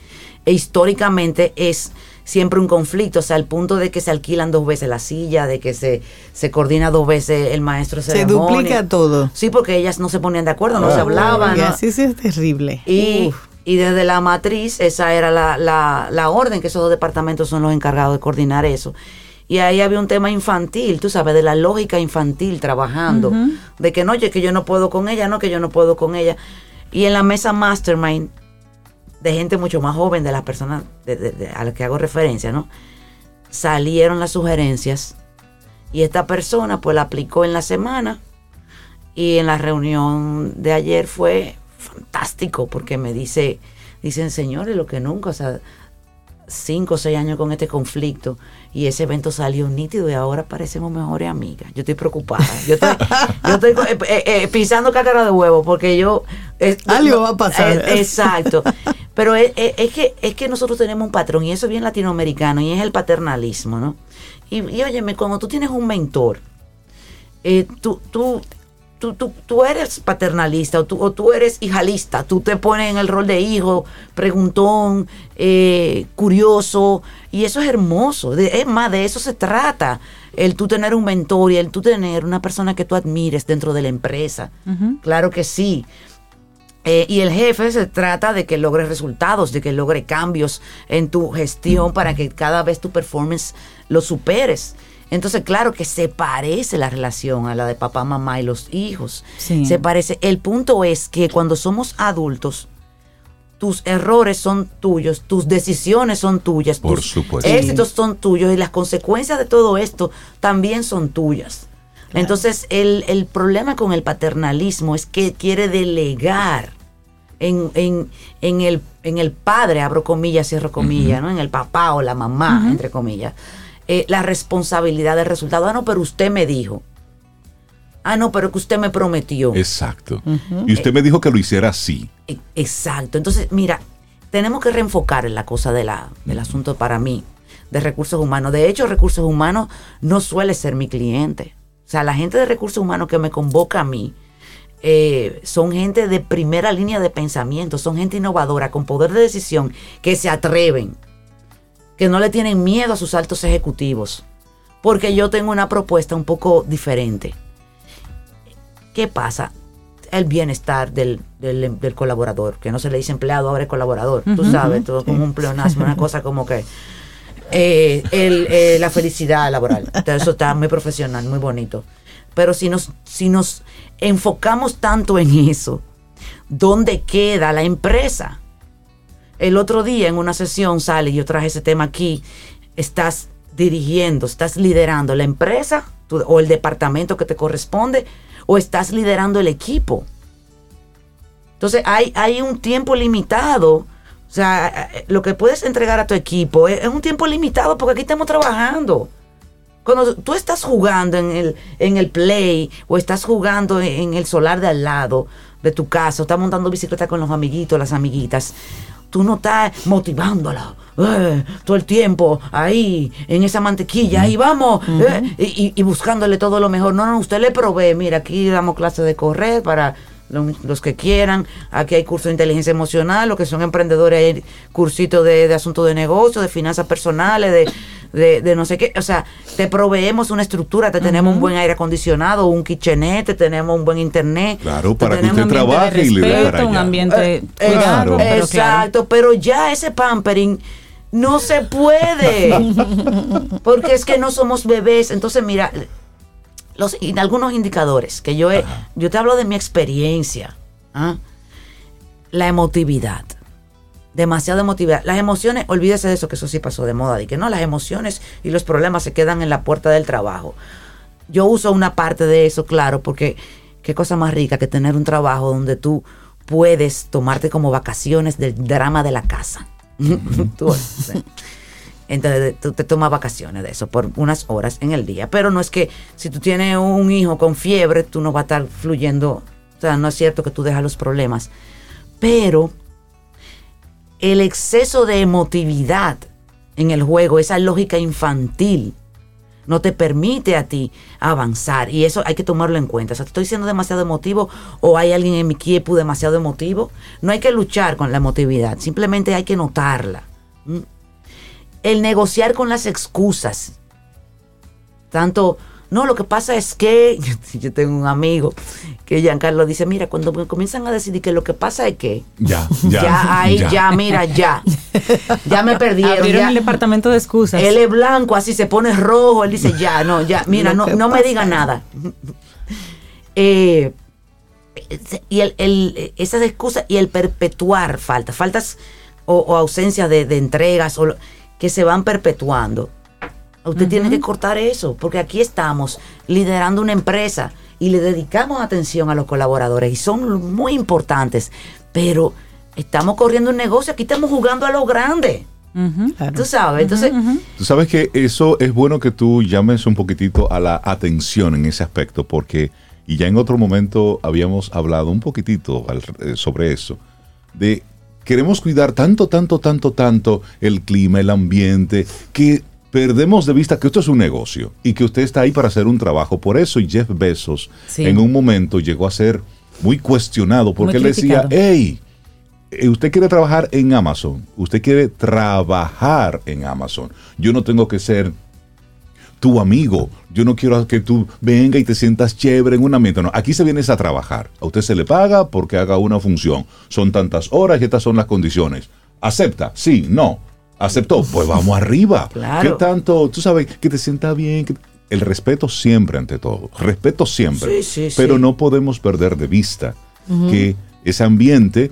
E históricamente es siempre un conflicto, o sea, al punto de que se alquilan dos veces la silla, de que se, se coordina dos veces el maestro Se ceremonia. duplica todo. Sí, porque ellas no se ponían de acuerdo, no se Ah. hablaban. Y no- así sí es terrible. y, Uf. y desde la matriz, esa era la, la, la orden, que esos dos departamentos son los encargados de coordinar eso. Y ahí había un tema infantil, tú sabes, de la lógica infantil trabajando. De que no, oye, que yo no puedo con ella, no, que yo no puedo con ella. Y en la mesa mastermind, de gente mucho más joven, de las personas de- de- de- a las que hago referencia, ¿no? Salieron las sugerencias y esta persona pues la aplicó en la semana y en la reunión de ayer fue fantástico porque me dice, dicen señores, lo que nunca, o sea, cinco o seis años con este conflicto y ese evento salió nítido y ahora parecemos mejores amigas. Yo estoy preocupada. Yo estoy, <laughs> yo estoy eh, eh, eh, pisando cácara de huevo porque yo, Es- Algo va a pasar. Eh, exacto. Pero es, es- que, es que nosotros tenemos un patrón, y eso es bien latinoamericano, y es el paternalismo, ¿no? Y, y óyeme, cuando tú tienes un mentor, eh, tú, tú, tú, tú, tú eres paternalista o tú, o tú eres hijalista, tú te pones en el rol de hijo, preguntón, eh, curioso, y eso es hermoso. De- es más, de eso se trata, el tú tener un mentor y el tú tener una persona que tú admires dentro de la empresa. Claro que sí. Eh, y el jefe se trata de que logre resultados, de que logre cambios en tu gestión para que cada vez tu performance lo superes. Entonces, claro que se parece la relación a la de papá, mamá y los hijos. Sí. Se parece. El punto es que cuando somos adultos, tus errores son tuyos, tus decisiones son tuyas, Por tus supuesto. éxitos son tuyos y las consecuencias de todo esto también son tuyas. Entonces, el, el problema con el paternalismo es que quiere delegar en, en, en el, en el padre, abro comillas, cierro comillas, ¿no? en el papá o la mamá, entre comillas, eh, la responsabilidad del resultado. Ah, no, pero usted me dijo. Ah, no, pero que usted me prometió. Exacto. Y usted me dijo que lo hiciera así. E- Exacto. Entonces, mira, tenemos que reenfocar en la cosa de la, del asunto para mí, de recursos humanos. De hecho, recursos humanos no suele ser mi cliente. O sea, la gente de recursos humanos que me convoca a mí eh, son gente de primera línea de pensamiento, son gente innovadora, con poder de decisión, que se atreven, que no le tienen miedo a sus altos ejecutivos. Porque yo tengo una propuesta un poco diferente. ¿Qué pasa? El bienestar del, del- del colaborador, que no se le dice empleado, ahora es colaborador. Tú sabes, todo como un pleonasmo, una cosa como que. eh, el, eh, la felicidad laboral. Entonces, eso está muy profesional, muy bonito. Pero si nos, si nos enfocamos tanto en eso, ¿dónde queda la empresa? El otro día en una sesión sale, yo traje ese tema aquí, estás dirigiendo, estás liderando la empresa tú- o el departamento que te corresponde o estás liderando el equipo. Entonces hay, hay un tiempo limitado. O sea, eh, lo que puedes entregar a tu equipo es, un tiempo limitado porque aquí estamos trabajando. Cuando tú estás jugando en el, en el play o estás jugando en, en el solar de al lado de tu casa, o estás montando bicicleta con los amiguitos, las amiguitas, tú no estás motivándola eh, todo el tiempo ahí en esa mantequilla, ahí vamos, eh, y, y- buscándole todo lo mejor. No, no, usted le provee, mira, aquí damos clases de correr para lo- los que quieran, aquí hay cursos de inteligencia emocional, los que son emprendedores hay cursitos de, de asuntos de negocio, de finanzas personales, de, de, de no sé qué, o sea, te proveemos una estructura, te tenemos un buen aire acondicionado, un kitchenette, te tenemos un buen internet. Claro, para que usted un ambiente de trabaje y le dé respeto, para un ambiente eh, cuidado, claro. pero claro. Exacto, pero ya ese pampering no se puede. <laughs> Porque es que no somos bebés. Entonces, mira, los, y algunos indicadores que yo he, yo te hablo de mi experiencia. ¿ah? La emotividad. Demasiada emotividad. Las emociones, olvídese de eso, que eso sí pasó de moda. De que no, las emociones y los problemas se quedan en la puerta del trabajo. Yo uso una parte de eso, claro, porque qué cosa más rica que tener un trabajo donde tú puedes tomarte como vacaciones del drama de la casa. <laughs> Tú, sí. Entonces tú te tomas vacaciones de eso por unas horas en el día. Pero no es que si tú tienes un hijo con fiebre, tú no vas a estar fluyendo. O sea, no es cierto que tú dejas los problemas. Pero el exceso de emotividad en el juego, esa lógica infantil, no te permite a ti avanzar. Y eso hay que tomarlo en cuenta. O sea, ¿estoy siendo demasiado emotivo o hay alguien en mi equipo demasiado emotivo? No hay que luchar con la emotividad, simplemente hay que notarla. ¿Mm? El negociar con las excusas. Tanto, no, lo que pasa es que <laughs> yo tengo un amigo que Giancarlo dice, mira, cuando me comienzan a decidir que lo que pasa es que... Ya, ya. Ya, ahí, ya. mira, ya. Ya me perdieron. Abrieron ya. el departamento de excusas. Él es blanco, así se pone rojo. Él dice, ya, no, ya, <laughs> mira, no, no me diga nada. <laughs> Eh, y el, el- esas excusas y el perpetuar faltas, faltas o, o ausencia de, de entregas o lo- que se van perpetuando. Usted tiene que cortar eso, porque aquí estamos liderando una empresa y le dedicamos atención a los colaboradores y son muy importantes, pero estamos corriendo un negocio, aquí estamos jugando a lo grande. Claro. Tú sabes, entonces, Tú sabes que eso es bueno que tú llames un poquitito a la atención en ese aspecto, porque y ya en otro momento habíamos hablado un poquitito al- eh, sobre eso, de queremos cuidar tanto, tanto, tanto, tanto el clima, el ambiente, que perdemos de vista que esto es un negocio y que usted está ahí para hacer un trabajo. Por eso Jeff Bezos Sí. en un momento llegó a ser muy cuestionado porque Muy él decía, hey, eh, usted quiere trabajar en Amazon, usted quiere trabajar en Amazon. Yo no tengo que ser tu amigo. Yo no quiero que tú venga y te sientas chévere en un ambiente. No, aquí se viene es a trabajar. A usted se le paga porque haga una función. Son tantas horas y estas son las condiciones. ¿Acepta? Sí, no. ¿Aceptó? Pues vamos arriba. Claro. ¿Qué tanto? Tú sabes, que te sienta bien. que- El respeto siempre ante todo. Respeto siempre. Sí, sí, Pero sí. no podemos perder de vista que ese ambiente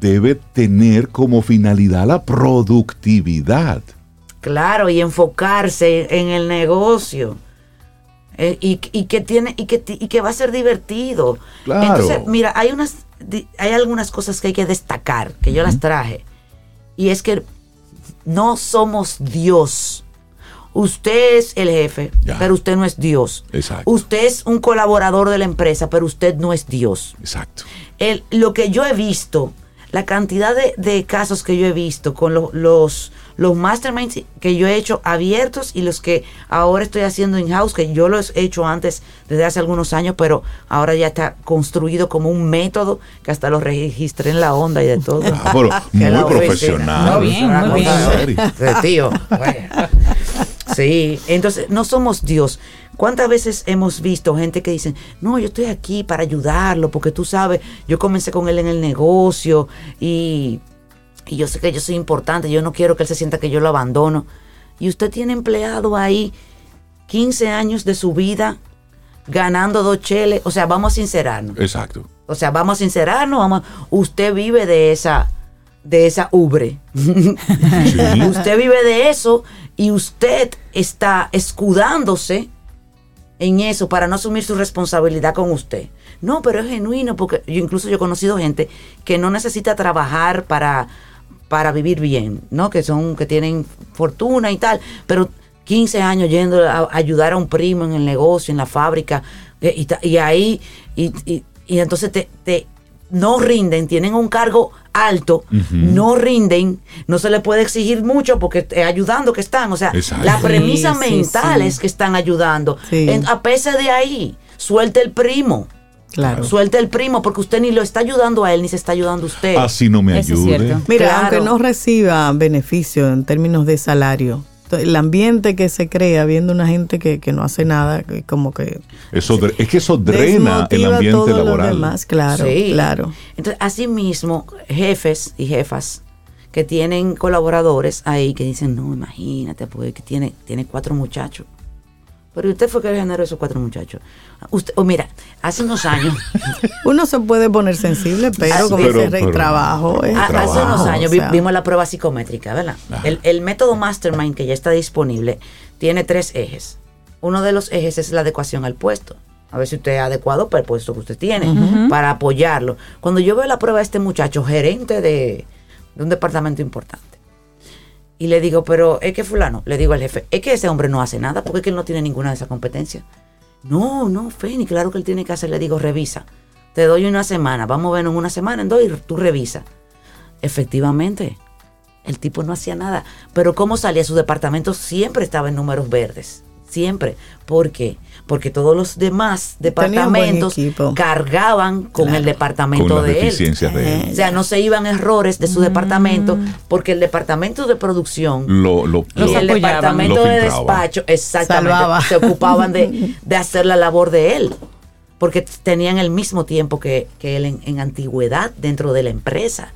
debe tener como finalidad la productividad. Claro, y enfocarse en el negocio. Eh, y, y que tiene y que, ti- y que va a ser divertido. Claro. Entonces, mira, hay unas hay algunas cosas que hay que destacar, que yo las traje. Y es que no somos Dios. Usted es el jefe, Ya. pero usted no es Dios. Exacto. Usted es un colaborador de la empresa, pero usted no es Dios. Exacto. el- lo que yo he visto, la cantidad de, de casos que yo he visto con lo- los, los masterminds que yo he hecho abiertos y los que ahora estoy haciendo in-house, que yo los he hecho antes desde hace algunos años, pero ahora ya está construido como un método que hasta lo registré en la onda y de todo. Ah, pero <laughs> muy profesional. Muy bien, muy bien. tío. Bueno. Sí, entonces no somos Dios. ¿Cuántas veces hemos visto gente que dicen, no, yo estoy aquí para ayudarlo, porque tú sabes, yo comencé con él en el negocio y, y yo sé que yo soy importante, yo no quiero que él se sienta que yo lo abandono. Y usted tiene empleado ahí 15 años de su vida ganando dos cheles, o sea, vamos a sincerarnos. Exacto. O sea, vamos a sincerarnos, vamos, usted vive de esa de esa ubre. <laughs> usted vive de eso y usted está escudándose en eso para no asumir su responsabilidad con usted. No, pero es genuino porque yo incluso yo he conocido gente que no necesita trabajar para para vivir bien, ¿no? Que son que tienen fortuna y tal, pero 15 años yendo a, ayudar a un primo en el negocio, en la fábrica eh, y, ahí y, y- y entonces te, te no rinden, tienen un cargo alto, no rinden, no se les puede exigir mucho porque eh, ayudando que están, o sea, Exacto. la premisa Sí, mental sí. es que están ayudando. En- a pesar de ahí, suelte el primo. Claro. Suelte el primo porque usted ni lo está ayudando a él ni se está ayudando a usted. Así no me Eso es ayude. Mira, Claro. aunque no reciba beneficio en términos de salario, el ambiente que se crea viendo una gente que, que no hace nada, que como que Eso es que eso drena el ambiente laboral. demás, claro, Sí. claro. Entonces, asimismo, jefes y jefas que tienen colaboradores ahí que dicen, no, imagínate, porque que tiene, tiene cuatro muchachos. Pero usted fue que generó esos cuatro muchachos. Usted, o mira, hace unos años, <laughs> Uno se puede poner sensible, pero Ah, como ese pero- trabajo es a- hace unos años vi- o sea. vimos la prueba psicométrica, ¿verdad? El, el método Mastermind que ya está disponible tiene tres ejes. Uno de los ejes es la adecuación al puesto. A ver si usted es adecuado para el puesto que usted tiene, para apoyarlo. Cuando yo veo la prueba de este muchacho, gerente de, de un departamento importante, y le digo, pero es que fulano, le digo al jefe, es que ese hombre no hace nada porque es que él no tiene ninguna de esas competencias. No, no, Feni, claro que él tiene que hacer. Le digo, revisa. Te doy una semana, vamos a ver en una semana, en dos, y tú revisa. Efectivamente, el tipo no hacía nada. Pero ¿cómo salía? Su departamento siempre estaba en números verdes. Siempre. ¿Por qué? Porque todos los demás departamentos cargaban con el departamento Con las de él. de él. O sea, no se iban errores de su departamento porque el departamento de producción Lo, lo, y Los lo- el apoyaban. departamento Lo de despacho, exactamente, Salvaba. se ocupaban de, <laughs> de hacer la labor de él. Porque tenían el mismo tiempo que, que él en, en antigüedad dentro de la empresa.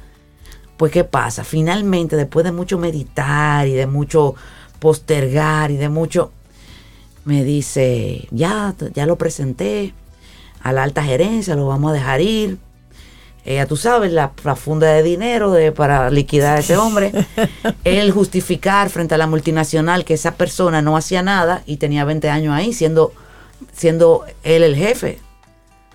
Pues, ¿qué pasa? Finalmente, después de mucho meditar y de mucho postergar y de mucho, me dice, ya, ya lo presenté a la alta gerencia, lo vamos a dejar ir. Ya tú sabes, la, la funda de dinero de, para liquidar a ese hombre. <laughs> Él justificar frente a la multinacional que esa persona no hacía nada y tenía 20 años ahí siendo, siendo él el jefe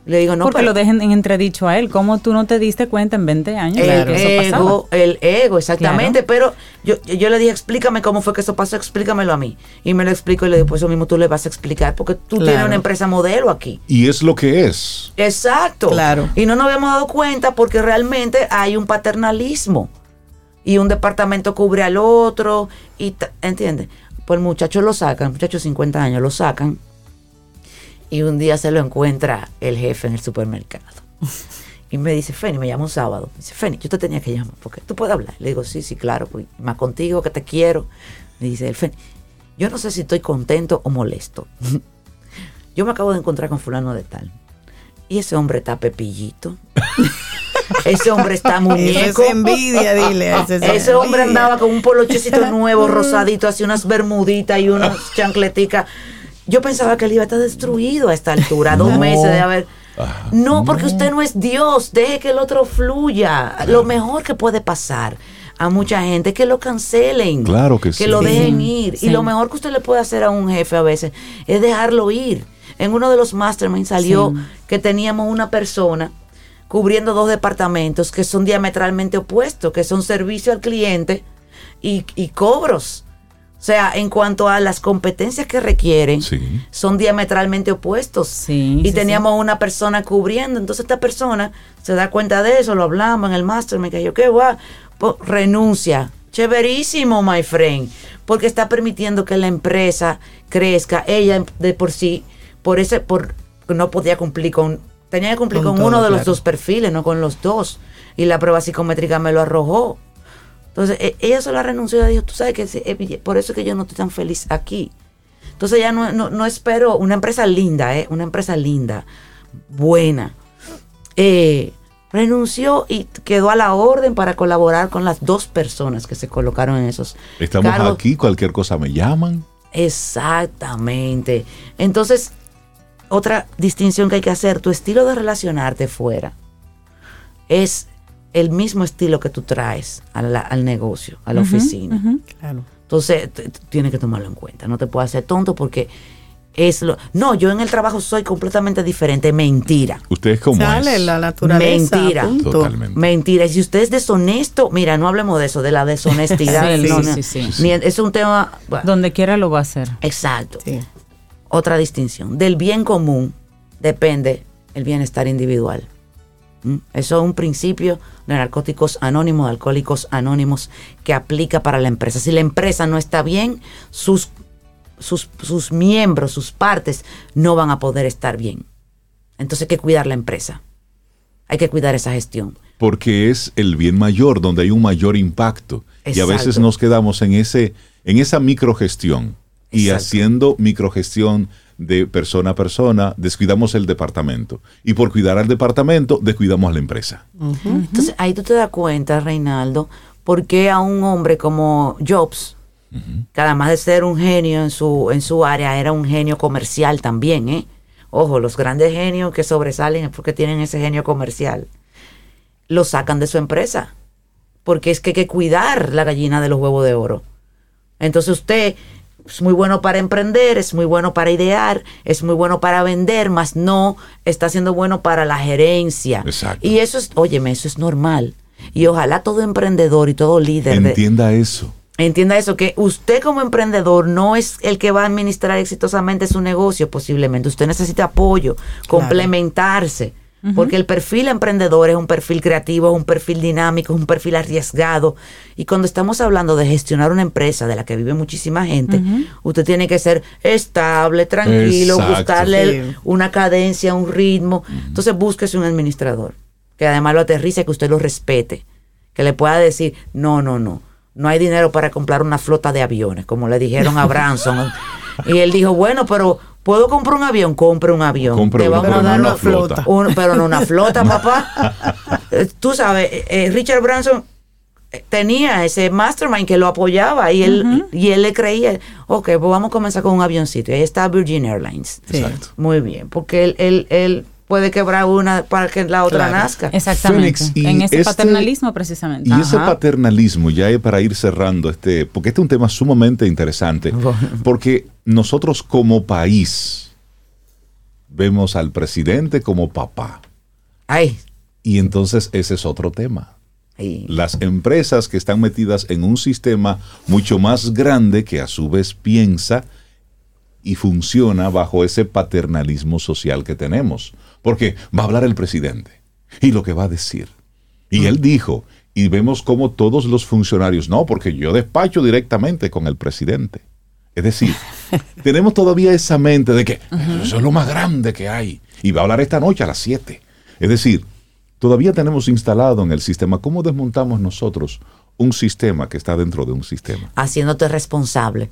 Le digo, no, Porque pero- lo dejen en entredicho a él. ¿Cómo tú no te diste cuenta en 20 años de el que eso pasaba? ego, el ego, exactamente. Pero yo, yo le dije, explícame cómo fue que eso pasó, explícamelo a mí. Y me lo explico y le digo, pues eso mismo tú le vas a explicar, porque tú tienes Claro. una empresa modelo aquí. Y es lo que es. Exacto. Claro. Y no nos habíamos dado cuenta porque realmente hay un paternalismo. Y un departamento cubre al otro. y ¿Entiendes? Pues el muchacho lo sacan, el muchacho de 50 años lo sacan. Y un día se lo encuentra el jefe en el supermercado. Y me dice, Feni, me llama un sábado. Me dice, Feni, yo te tenía que llamar, porque tú puedes hablar. Le digo, sí, sí, claro, pues, más contigo que te quiero. Me dice el Feni, yo no sé si estoy contento o molesto. <laughs> yo me acabo de encontrar con fulano de tal. Y ese hombre está pepillito. <laughs> ese hombre está muñeco. es envidia, dile. <laughs> Ese, es Ese hombre andaba con un polochecito nuevo, rosadito, así unas bermuditas y unas chancleticas. Yo pensaba que él iba a estar destruido a esta altura, dos No. meses de haber. Ah, No, porque usted no es Dios, deje que el otro fluya. Lo mejor que puede pasar a mucha gente es que lo cancelen. Claro que sí. Que lo dejen ir. Sí. Y lo mejor que usted le puede hacer a un jefe a veces es dejarlo ir. En uno de los masterminds salió Sí. que teníamos una persona cubriendo dos departamentos que son diametralmente opuestos, que son servicio al cliente y, y cobros. O sea, en cuanto a las competencias que requieren, Sí. son diametralmente opuestos. Sí, y sí, teníamos una persona cubriendo, entonces esta persona se da cuenta de eso, lo hablamos en el mastermind, que yo qué guay, pues, renuncia. Chéverísimo, my friend, porque está permitiendo que la empresa crezca, ella de por sí, por ese, por no podía cumplir con, tenía que cumplir Con con, todo, uno de los dos perfiles, no con los dos. Y la prueba psicométrica me lo arrojó. Entonces, e- ella solo renunció y dijo, tú sabes que eh, por eso es que yo no estoy tan feliz aquí. Entonces ya no, no, no espero una empresa linda, ¿eh? una empresa linda, buena. Eh, renunció y quedó a la orden para colaborar con las dos personas que se colocaron en esos Estamos cargos. aquí, cualquier cosa me llaman. Exactamente. Entonces, otra distinción que hay que hacer, tu estilo de relacionarte fuera es el mismo estilo que tú traes a la- al negocio, a la oficina. Claro. Entonces, tienes que tomarlo en cuenta. No te puedes hacer tonto porque es lo... No, yo en el trabajo soy completamente diferente. Mentira. Usted es como Sale es. la naturaleza. Mentira. punto. Totalmente. Mentira. Y si usted es deshonesto, mira, no hablemos de eso, de la deshonestidad. Sí, no, sí, no. sí, sí. Ni- es un tema... bueno, Donde quiera lo va a hacer. exacto. Sí. Otra distinción. Del bien común depende el bienestar individual. ¿Mm? Eso es un principio de narcóticos anónimos, de alcohólicos anónimos, que aplica para la empresa. Si la empresa no está bien, sus, sus, sus miembros, sus partes, no van a poder estar bien. Entonces hay que cuidar la empresa. Hay que cuidar esa gestión. Porque es el bien mayor, donde hay un mayor impacto. Y a veces nos quedamos en, ese, en esa microgestión. Y Exacto. haciendo microgestión de persona a persona, descuidamos el departamento. Y por cuidar al departamento, descuidamos a la empresa. Entonces ahí tú te das cuenta, Reinaldo, por qué a un hombre como Jobs, que además de ser un genio en su, en su área, era un genio comercial también, ¿eh? Ojo, los grandes genios que sobresalen es porque tienen ese genio comercial. Lo sacan de su empresa. Porque es que hay que cuidar la gallina de los huevos de oro. Entonces usted es muy bueno para emprender, es muy bueno para idear, es muy bueno para vender, más no está siendo bueno para la gerencia. Exacto. Y eso es, óyeme, eso es normal. Y ojalá todo emprendedor y todo líder de- Entienda eso. entienda eso, que usted como emprendedor no es el que va a administrar exitosamente su negocio posiblemente. Usted necesita apoyo, complementarse. Porque el perfil emprendedor es un perfil creativo, es un perfil dinámico, es un perfil arriesgado. Y cuando estamos hablando de gestionar una empresa de la que vive muchísima gente, usted tiene que ser estable, tranquilo, Exacto. Sí. una cadencia, un ritmo. Entonces búsquese un administrador que además lo aterrice, que usted lo respete, que le pueda decir, no, no, no, no hay dinero para comprar una flota de aviones, como le dijeron a <laughs> Branson. y él dijo, bueno, pero ¿puedo comprar un avión? Compre un avión. Compre Te uno, vamos a dar una flota. un- pero no una flota, <laughs> papá. Eh, Tú sabes, eh, eh, Richard Branson tenía ese mastermind que lo apoyaba y él, y él le creía, ok, pues vamos a comenzar con un avioncito. Y ahí está Virgin Airlines. Sí. Exacto. Muy bien, porque él, él, él puede quebrar una para que la otra Claro. nazca. Exactamente. Fénix, y en ese este- paternalismo precisamente. Y ese paternalismo, ya para ir cerrando este, porque este es un tema sumamente interesante, porque nosotros como país vemos al presidente como papá. Ay, Y entonces ese es otro tema. ay. Las empresas que están metidas en un sistema mucho más grande que a su vez piensa y funciona bajo ese paternalismo social que tenemos. Porque va a hablar el presidente y lo que va a decir. Y él dijo, y vemos como todos los funcionarios, no, porque yo despacho directamente con el presidente. Es decir, <laughs> tenemos todavía esa mente de que eso es lo más grande que hay. Y va a hablar esta noche a las 7. Es decir, todavía tenemos instalado en el sistema cómo desmontamos nosotros un sistema que está dentro de un sistema. haciéndote responsable.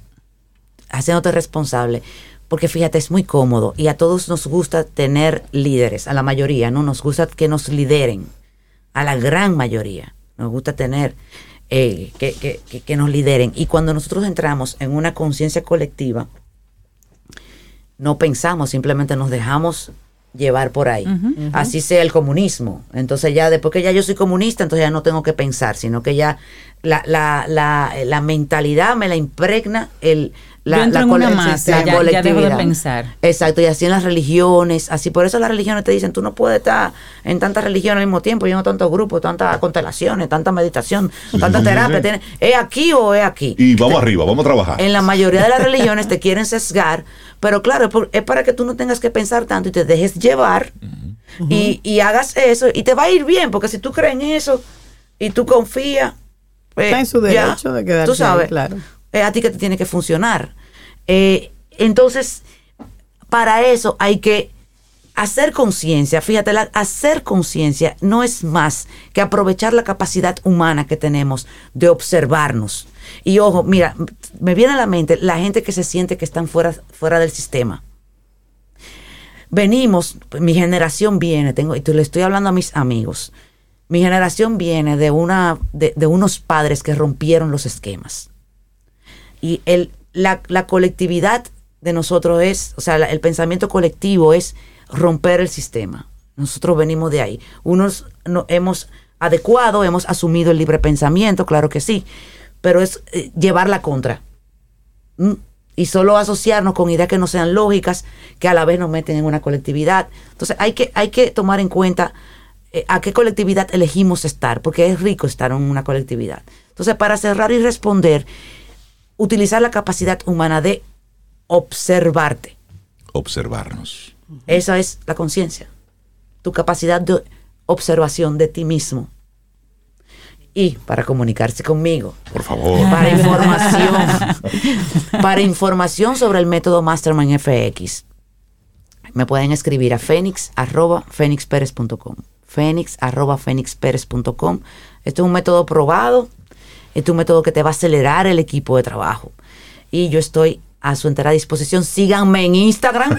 Haciéndote responsable. Porque fíjate, es muy cómodo y a todos nos gusta tener líderes, a la mayoría, ¿no? Nos gusta que nos lideren, a la gran mayoría. Nos gusta tener eh, que, que- que- que nos lideren. Y cuando nosotros entramos en una conciencia colectiva, no pensamos, simplemente nos dejamos llevar por ahí. Así sea el comunismo. Entonces ya después que ya yo soy comunista, entonces ya no tengo que pensar, sino que ya la, la, la, la mentalidad me la impregna el, la, Yo entro la en una cole- masa, la ya- ya dejo de colectividad. pensar. Exacto, y así en las religiones, así por eso las religiones te dicen, tú no puedes estar en tantas religiones al mismo tiempo, lleno tantos grupos, tantas constelaciones, tanta meditación, tanta sí, terapia, sí. tiene- ¿es aquí o es aquí? Y vamos arriba, vamos a trabajar. En la mayoría de las <laughs> religiones te quieren sesgar, pero claro, es por- es para que tú no tengas que pensar tanto y te dejes llevar y, y hagas eso y te va a ir bien, porque si tú crees en eso y tú confías, pues, Está en su ya, derecho de quedarse Tú ahí, sabes, claro. Es a ti que te tiene que funcionar. Eh, entonces, para eso hay que hacer conciencia. Fíjate, hacer conciencia no es más que aprovechar la capacidad humana que tenemos de observarnos. Y ojo, mira, me viene a la mente la gente que se siente que están fuera, fuera del sistema. Venimos, mi generación viene, tengo, y te le estoy hablando a mis amigos. Mi generación viene de una, de unos padres que rompieron los esquemas. Y el, la, la colectividad de nosotros es, o sea, el pensamiento colectivo es romper el sistema. Nosotros venimos de ahí. Unos no, hemos adecuado, hemos asumido el libre pensamiento, claro que sí, pero es eh, llevar la contra. ¿Mm? Y solo asociarnos con ideas que no sean lógicas, que a la vez nos meten en una colectividad. Entonces hay que, hay que tomar en cuenta eh, a qué colectividad elegimos estar, porque es rico estar en una colectividad. Entonces, para cerrar y responder, utilizar la capacidad humana de observarte. Observarnos. Esa es la conciencia. Tu capacidad de observación de ti mismo. Y para comunicarse conmigo, Por favor. para <laughs> información, <laughs> para información sobre el método Mastermind FX, me pueden escribir a fénix arroba fénixperez.com. Fénix arroba fénixperez.com. Esto es un método probado. Este es un método que te va a acelerar el equipo de trabajo. Y yo estoy a su entera disposición. Síganme en Instagram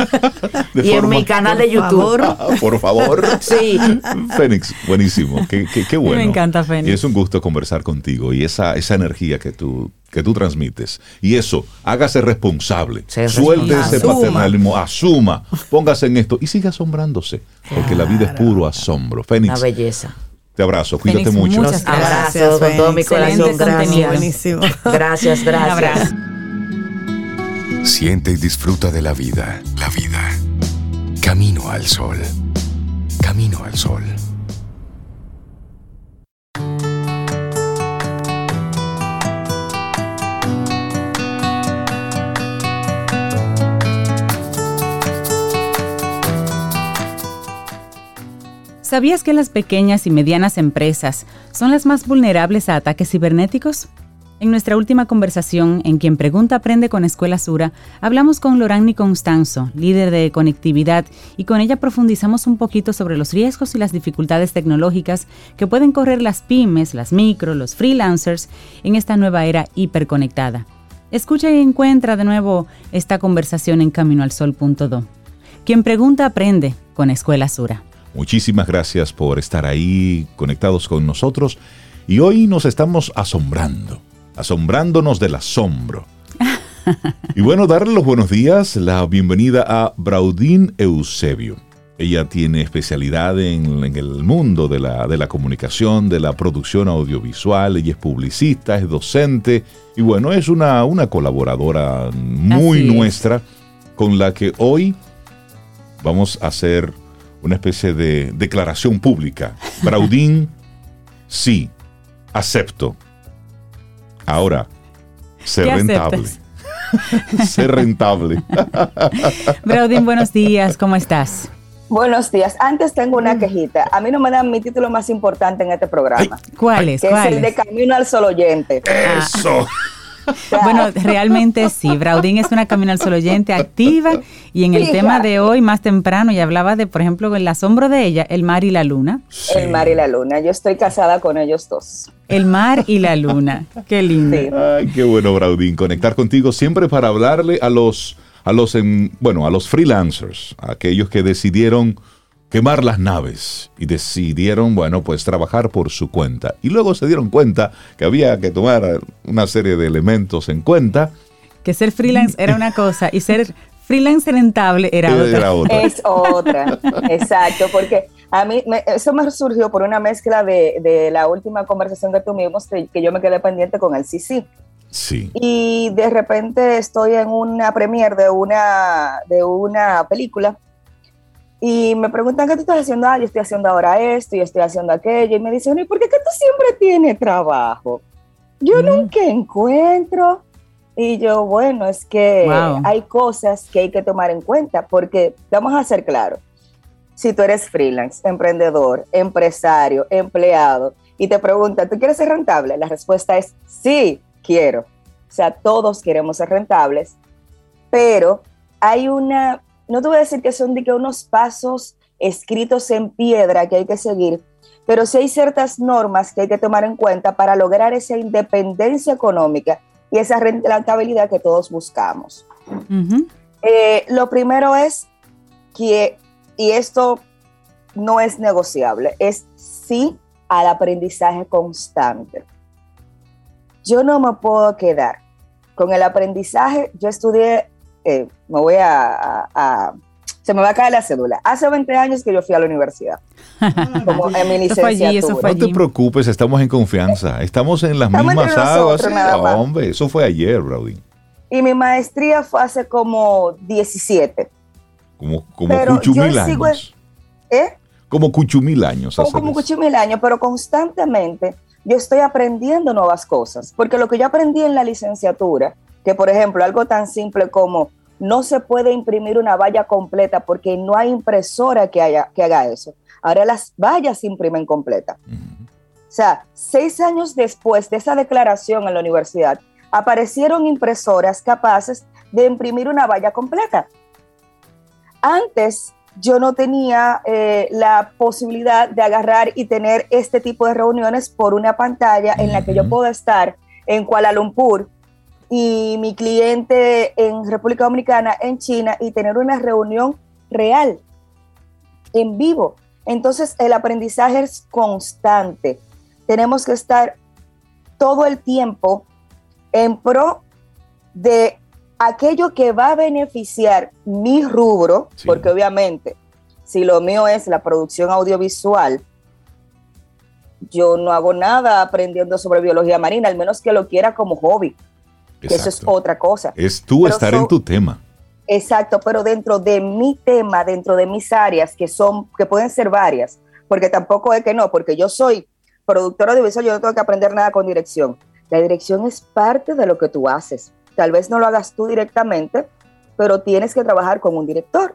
<laughs> y en mi canal de YouTube. favor. Por favor. <laughs> Sí. Fénix, buenísimo. Qué, qué- qué bueno. Me encanta, Fénix. Y es un gusto conversar contigo y esa, esa energía que tú, que tú transmites. Y eso, hágase responsable. Suelte ese paternalismo, asuma, póngase en esto y siga asombrándose. Porque la vida es puro asombro. Una Fénix, belleza. Te abrazo, cuídate mucho. muchas Gracias. abrazo con todo mi corazón. Gracias. Buenísimo. <laughs> Gracias, Un gracias. abrazo. Siente y disfruta de la vida. La vida. Camino al sol. Camino al sol. ¿Sabías que las pequeñas y medianas empresas son las más vulnerables a ataques cibernéticos? En nuestra última conversación, en Quien Pregunta Aprende con Escuela Sura, hablamos con Lorani Constanzo, líder de conectividad, y con ella profundizamos un poquito sobre los riesgos y las dificultades tecnológicas que pueden correr las pymes, las micro, los freelancers en esta nueva era hiperconectada. Escucha y encuentra de nuevo esta conversación en caminoalsol.do. Quien Pregunta Aprende con Escuela Sura. Muchísimas gracias por estar ahí conectados con nosotros. Y hoy nos estamos asombrando, asombrándonos del asombro. Y bueno, darle los buenos días, la bienvenida a Braudín Eusebio. Ella tiene especialidad en, en el mundo de la, de la comunicación, de la producción audiovisual. Ella es publicista, es docente y bueno, es una, una colaboradora muy Así es. nuestra con la que hoy vamos a hacer una especie de declaración pública. Braudín, <laughs> sí, acepto. Ahora, ser rentable. ser <laughs> rentable. <laughs> Braudín, buenos días, ¿cómo estás? Buenos días. Antes tengo una quejita. A mí no me dan mi título más importante en este programa. ¿Cuál es? Que es el de Camino al Sol Oyente. Eso. Bueno, realmente sí. Braudín es una Camino al Sol oyente activa y en el tema de hoy, más temprano, ya hablaba de, por ejemplo, el asombro de ella, el mar y la luna. El mar y la luna. Yo estoy casada con ellos dos. El mar y la luna. Qué lindo. Ay, qué bueno, Braudín. Conectar contigo siempre para hablarle a los, a los, bueno, a los freelancers, a aquellos que decidieron quemar las naves y decidieron, bueno, pues trabajar por su cuenta. Y luego se dieron cuenta que había que tomar una serie de elementos en cuenta. Que ser freelance era una cosa y ser freelance rentable era, otra. Es otra, exacto, porque a mí eso me surgió por una mezcla de, la última conversación que tuvimos, que, que yo me quedé pendiente con el CC. Sí. Y de repente estoy en una premiere de una, de una película y me preguntan, ¿qué tú estás haciendo? Ah, yo estoy haciendo ahora esto y estoy haciendo aquello. Y me dicen, ¿y por qué que tú siempre tienes trabajo? Yo mm. nunca encuentro. Y yo, bueno, es que hay cosas que hay que tomar en cuenta, porque vamos a ser claros. Si tú eres freelance, emprendedor, empresario, empleado, y te preguntan, ¿tú quieres ser rentable? La respuesta es sí, quiero. O sea, todos queremos ser rentables, pero hay una no te voy a decir que son de que unos pasos escritos en piedra que hay que seguir, pero sí hay ciertas normas que hay que tomar en cuenta para lograr esa independencia económica y esa rentabilidad que todos buscamos. Eh, lo primero es que, y esto no es negociable, es sí al aprendizaje constante. Yo no me puedo quedar con el aprendizaje. Yo estudié eh, me voy a, se me va a caer la cédula. Hace 20 años que yo fui a la universidad. <laughs> como en mi licenciatura. no te preocupes, estamos en confianza. Estamos en las mismas aguas. hombre, eso fue ayer, Brody. Y mi maestría fue hace como 17. Como, como cuchumil años. ¿Eh? Como cuchumil años. Como, como cuchumil años, pero constantemente yo estoy aprendiendo nuevas cosas. Porque lo que yo aprendí en la licenciatura, que por ejemplo, algo tan simple como no se puede imprimir una valla completa porque no hay impresora que, haya, que haga eso. Ahora las vallas se imprimen completa. O sea, seis años después de esa declaración en la universidad, aparecieron impresoras capaces de imprimir una valla completa. Antes yo no tenía eh, la posibilidad de agarrar y tener este tipo de reuniones por una pantalla en la que yo puedo estar en Kuala Lumpur y mi cliente en República Dominicana, en China, y tener una reunión real, en vivo. Entonces el aprendizaje es constante. Tenemos que estar todo el tiempo en pro de aquello que va a beneficiar mi rubro, porque obviamente si lo mío es la producción audiovisual, yo no hago nada aprendiendo sobre biología marina, al menos que lo quiera como hobby eso es otra cosa. Es tú estar en tu tema. Exacto, pero dentro de mi tema, dentro de mis áreas, que son, que pueden ser varias, porque tampoco es que no, porque yo soy productora audiovisual, yo no tengo que aprender nada con dirección. La dirección es parte de lo que tú haces. Tal vez no lo hagas tú directamente, pero tienes que trabajar con un director.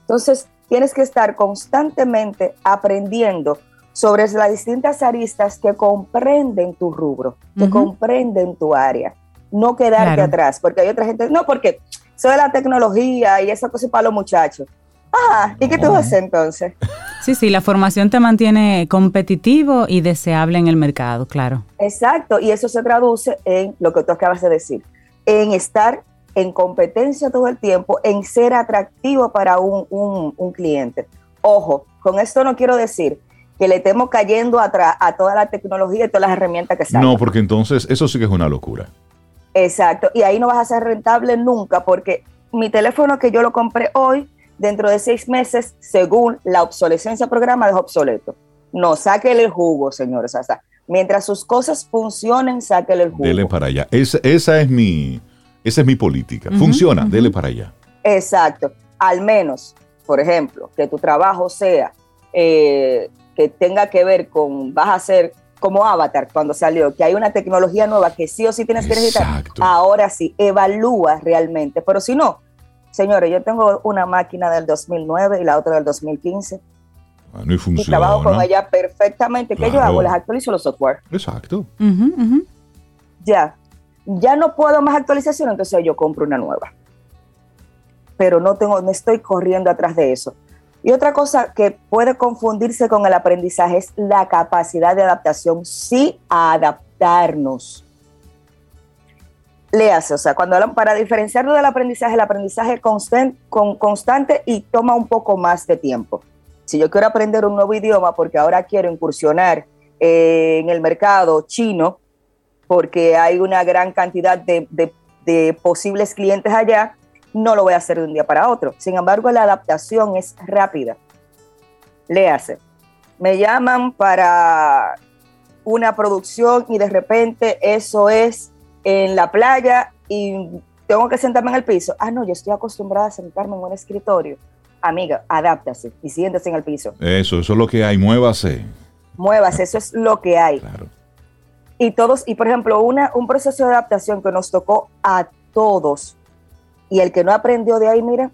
Entonces, tienes que estar constantemente aprendiendo sobre las distintas aristas que comprenden tu rubro, que comprenden tu área. No quedarte atrás, porque hay otra gente, no, porque soy de la tecnología y esa cosa para los muchachos. Ah, ¿y qué tú haces entonces? Sí, sí, la formación te mantiene competitivo y deseable en el mercado, claro. Exacto, y eso se traduce en lo que tú acabas de decir, en estar en competencia todo el tiempo, en ser atractivo para un, un cliente. Ojo, con esto no quiero decir que le estemos cayendo atrás a toda la tecnología y todas las herramientas que salen. No, porque entonces eso sí que es una locura. Exacto, y ahí no vas a ser rentable nunca porque mi teléfono que yo lo compré hoy, dentro de seis meses, según la obsolescencia programada, es obsoleto. No, sáquele el jugo, señores. O sea, mientras sus cosas funcionen, sáquele el jugo. Dele para allá. esa es mi, esa es mi política. Funciona, dele para allá. Exacto. al menos, por ejemplo, que tu trabajo sea eh, que tenga que ver con, vas a ser como Avatar cuando salió, que hay una tecnología nueva que sí o sí tienes que necesitar, ahora sí, evalúa realmente. Pero si no, señores, yo tengo una máquina del 2009 y la otra del 2015 Bueno, y y funciona. trabajo con ella perfectamente. ¿Qué yo Claro. hago? Les actualizo los software. Exacto. Ya, ya no puedo más actualización, entonces yo compro una nueva. Pero no tengo, no estoy corriendo atrás de eso. Y otra cosa que puede confundirse con el aprendizaje es la capacidad de adaptación, sí a adaptarnos. Léase, o sea, cuando hablan para diferenciarlo del aprendizaje, el aprendizaje constan- con, constante y toma un poco más de tiempo. Si yo quiero aprender un nuevo idioma porque ahora quiero incursionar eh, en el mercado chino, porque hay una gran cantidad de posibles clientes allá, no lo voy a hacer de un día para otro. Sin embargo, la adaptación es rápida. Léase. Me llaman para una producción y de repente eso es en la playa y tengo que sentarme en el piso. Ah, no, yo estoy acostumbrada a sentarme en un escritorio. Amiga, adáptase y siéntese en el piso. Eso, eso es lo que hay. Muévase. Muévase, eso es lo que hay Claro. y todos, y por ejemplo, una, un proceso de adaptación que nos tocó a todos, y el que no aprendió de ahí, mira,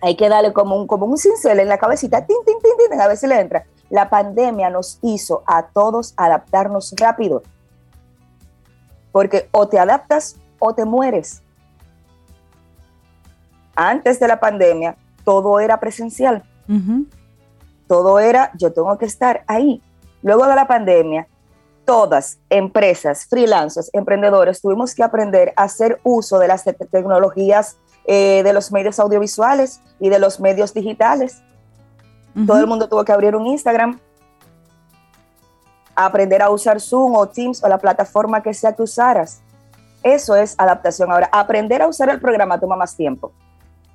hay que darle como un, como un cincel en la cabecita, tin, tin, tin, tin, a ver si le entra. La pandemia nos hizo a todos adaptarnos rápido, porque o te adaptas o te mueres. Antes de la pandemia, todo era presencial todo era yo tengo que estar ahí. Luego de la pandemia, todas empresas, freelancers, emprendedores, tuvimos que aprender a hacer uso de las te- tecnologías eh, de los medios audiovisuales y de los medios digitales. Todo el mundo tuvo que abrir un Instagram, aprender a usar Zoom o Teams o la plataforma que sea que usaras. Eso es adaptación. Ahora, aprender a usar el programa toma más tiempo.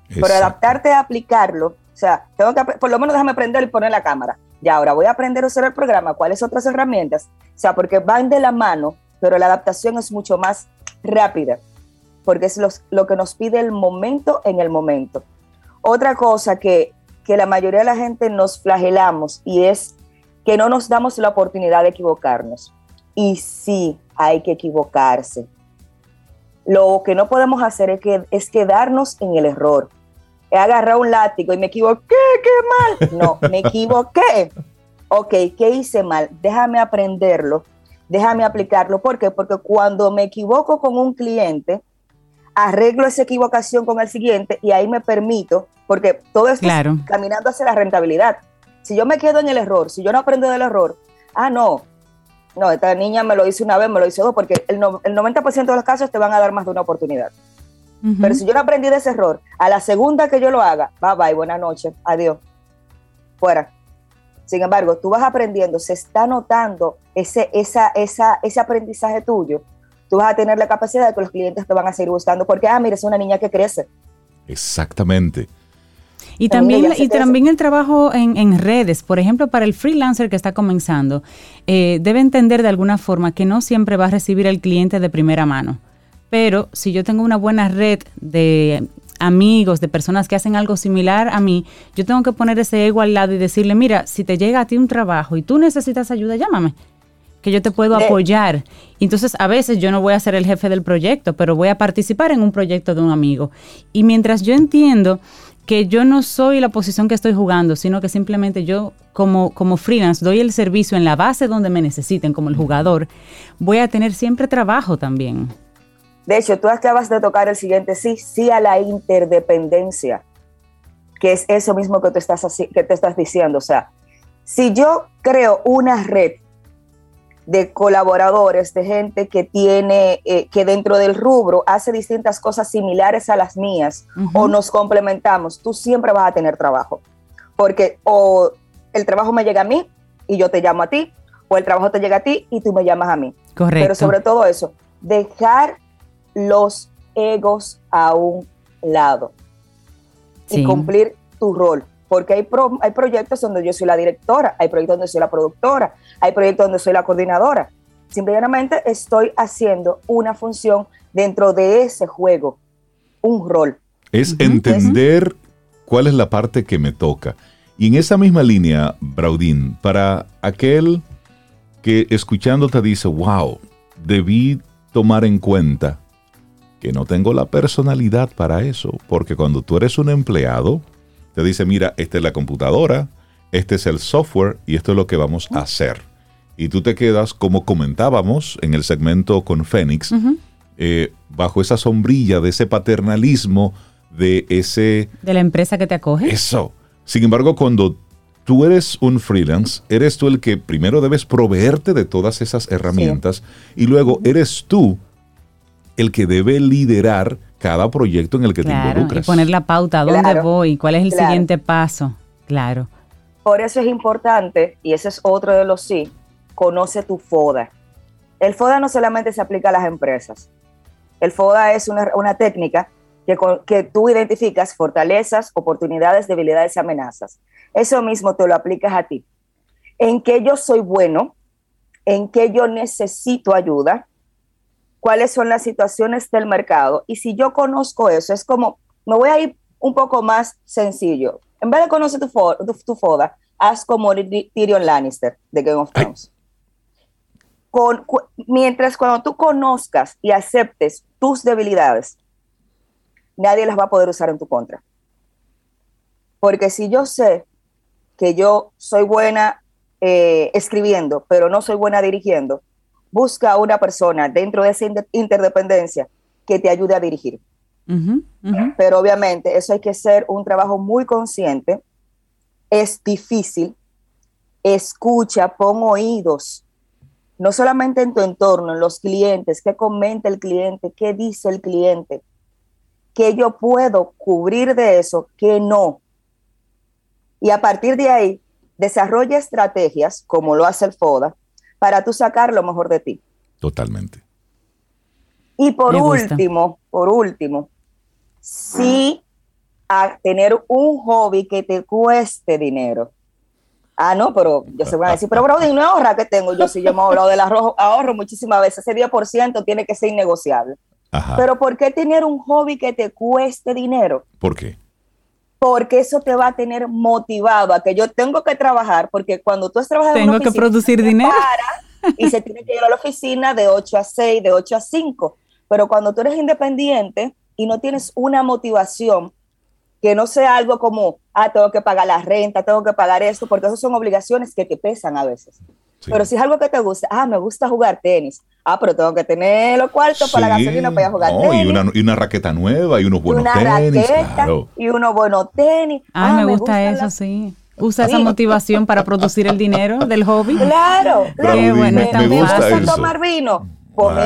Pero Exacto. adaptarte a aplicarlo, o sea, tengo que, por lo menos déjame aprender y poner la cámara. Ya, ahora voy a aprender a usar el programa, cuáles otras herramientas. O sea, porque van de la mano, pero la adaptación es mucho más rápida, porque es lo que nos pide el momento en el momento. Otra cosa que, que la mayoría de la gente nos flagelamos y es que no nos damos la oportunidad de equivocarnos. Y sí, hay que equivocarse. Lo que no podemos hacer es, que, es quedarnos en el error he agarrado un látigo y me equivoqué, qué mal. No, me equivoqué. Ok, ¿qué hice mal? Déjame aprenderlo, déjame aplicarlo. ¿Por qué? Porque cuando me equivoco con un cliente, arreglo esa equivocación con el siguiente y ahí me permito, porque todo esto Claro. es caminando hacia la rentabilidad. Si yo me quedo en el error, si yo no aprendo del error, ah, no, no, esta niña me lo hizo una vez, me lo hizo dos, porque el, no- el 90% de los casos te van a dar más de una oportunidad. Pero si yo no aprendí de ese error, a la segunda que yo lo haga, bye bye, buenas noches, adiós, fuera. Sin embargo, tú vas aprendiendo, se está notando ese, esa, esa, ese aprendizaje tuyo. Tú vas a tener la capacidad de que los clientes te van a seguir buscando porque, ah, mira, es una niña que crece. Exactamente. Y También y también el trabajo en, en redes, por ejemplo, para el freelancer que está comenzando, eh, debe entender de alguna forma que no siempre va a recibir el cliente de primera mano. Pero si yo tengo una buena red de amigos, de personas que hacen algo similar a mí, yo tengo que poner ese ego al lado y decirle, mira, si te llega a ti un trabajo y tú necesitas ayuda, llámame que yo te puedo apoyar. Entonces, a veces yo no voy a ser el jefe del proyecto, pero voy a participar en un proyecto de un amigo. Y mientras yo entiendo que yo no soy la posición que estoy jugando, sino que simplemente yo como, como freelance doy el servicio en la base donde me necesiten, como el jugador, voy a tener siempre trabajo también. De hecho, tú acabas de tocar el siguiente sí, sí a la interdependencia, que es eso mismo que, tú estás, que te estás diciendo. O sea, si yo creo una red de colaboradores, de gente que tiene, eh, que dentro del rubro hace distintas cosas similares a las mías, o nos complementamos, tú siempre vas a tener trabajo. Porque o el trabajo me llega a mí y yo te llamo a ti, o el trabajo te llega a ti y tú me llamas a mí. Correcto. Pero sobre todo eso, dejar los egos a un lado Sí. y cumplir tu rol. Porque hay, pro- hay proyectos donde yo soy la directora, hay proyectos donde soy la productora, hay proyectos donde soy la coordinadora. Simplemente estoy haciendo una función dentro de ese juego, un rol. Es entender cuál es la parte que me toca. Y en esa misma línea, Braudín, para aquel que escuchándote dice, wow, debí tomar en cuenta que no tengo la personalidad para eso, porque cuando tú eres un empleado, te dice, mira, esta es la computadora, este es el software y esto es lo que vamos a hacer. Y tú te quedas, como comentábamos en el segmento con Fénix, eh, bajo esa sombrilla de ese paternalismo, de ese... De la empresa que te acoge. Eso. Sin embargo, cuando tú eres un freelance, eres tú el que primero debes proveerte de todas esas herramientas y luego eres tú el que debe liderar cada proyecto en el que te involucras. Y poner la pauta, ¿dónde voy? ¿Cuál es el siguiente paso? Claro. Por eso es importante, y ese es otro de los sí, conoce tu FODA. El FODA no solamente se aplica a las empresas. El FODA es una, una técnica que, que tú identificas fortalezas, oportunidades, debilidades y amenazas. Eso mismo te lo aplicas a ti. En qué yo soy bueno, en qué yo necesito ayuda, cuáles son las situaciones del mercado. Y si yo conozco eso, es como, me voy a ir un poco más sencillo. En vez de conocer tu, tu, foda, haz como Tyrion Lannister de Game of Thrones. Con, mientras cuando tú conozcas y aceptes tus debilidades, nadie las va a poder usar en tu contra. Porque si yo sé que yo soy buena eh, escribiendo, pero no soy buena dirigiendo, busca a una persona dentro de esa interdependencia que te ayude a dirigir. Pero obviamente eso hay que ser un trabajo muy consciente, es difícil, escucha, pon oídos, no solamente en tu entorno, en los clientes, qué comenta el cliente, qué dice el cliente, que yo puedo cubrir de eso, que no. Y a partir de ahí, desarrolla estrategias, como lo hace el FODA, para tú sacar lo mejor de ti. Totalmente. Y por último, por último, sí a tener un hobby que te cueste dinero. Ah, no, pero yo se voy a decir, pero Brody, no ahorra que tengo. Yo sí, yo me he hablado del ahorro, ahorro muchísimas veces. Ese 10% tiene que ser innegociable. Pero ¿por qué tener un hobby que te cueste dinero? ¿Por qué? Porque eso te va a tener motivado a que yo tengo que trabajar, porque cuando tú estás trabajando tengo en una que producir dinero. y se tiene que ir a la oficina de 8 a 6, de 8 a 5. Pero cuando tú eres independiente y no tienes una motivación, que no sea algo como, ah, tengo que pagar la renta, tengo que pagar esto, porque esas son obligaciones que te pesan a veces. Pero si es algo que te gusta, ah, me gusta jugar tenis. Ah, pero tengo que tener los cuartos para la gasolina para jugar tenis. Y una, y una, raqueta nueva y unos buenos una tenis. Raqueta, Y unos buenos tenis. Ah, me, gusta, eso, sí. Usa esa motivación para producir el dinero <laughs> del hobby. Claro, claro. Qué bueno, me, me gusta tomar vino. Pues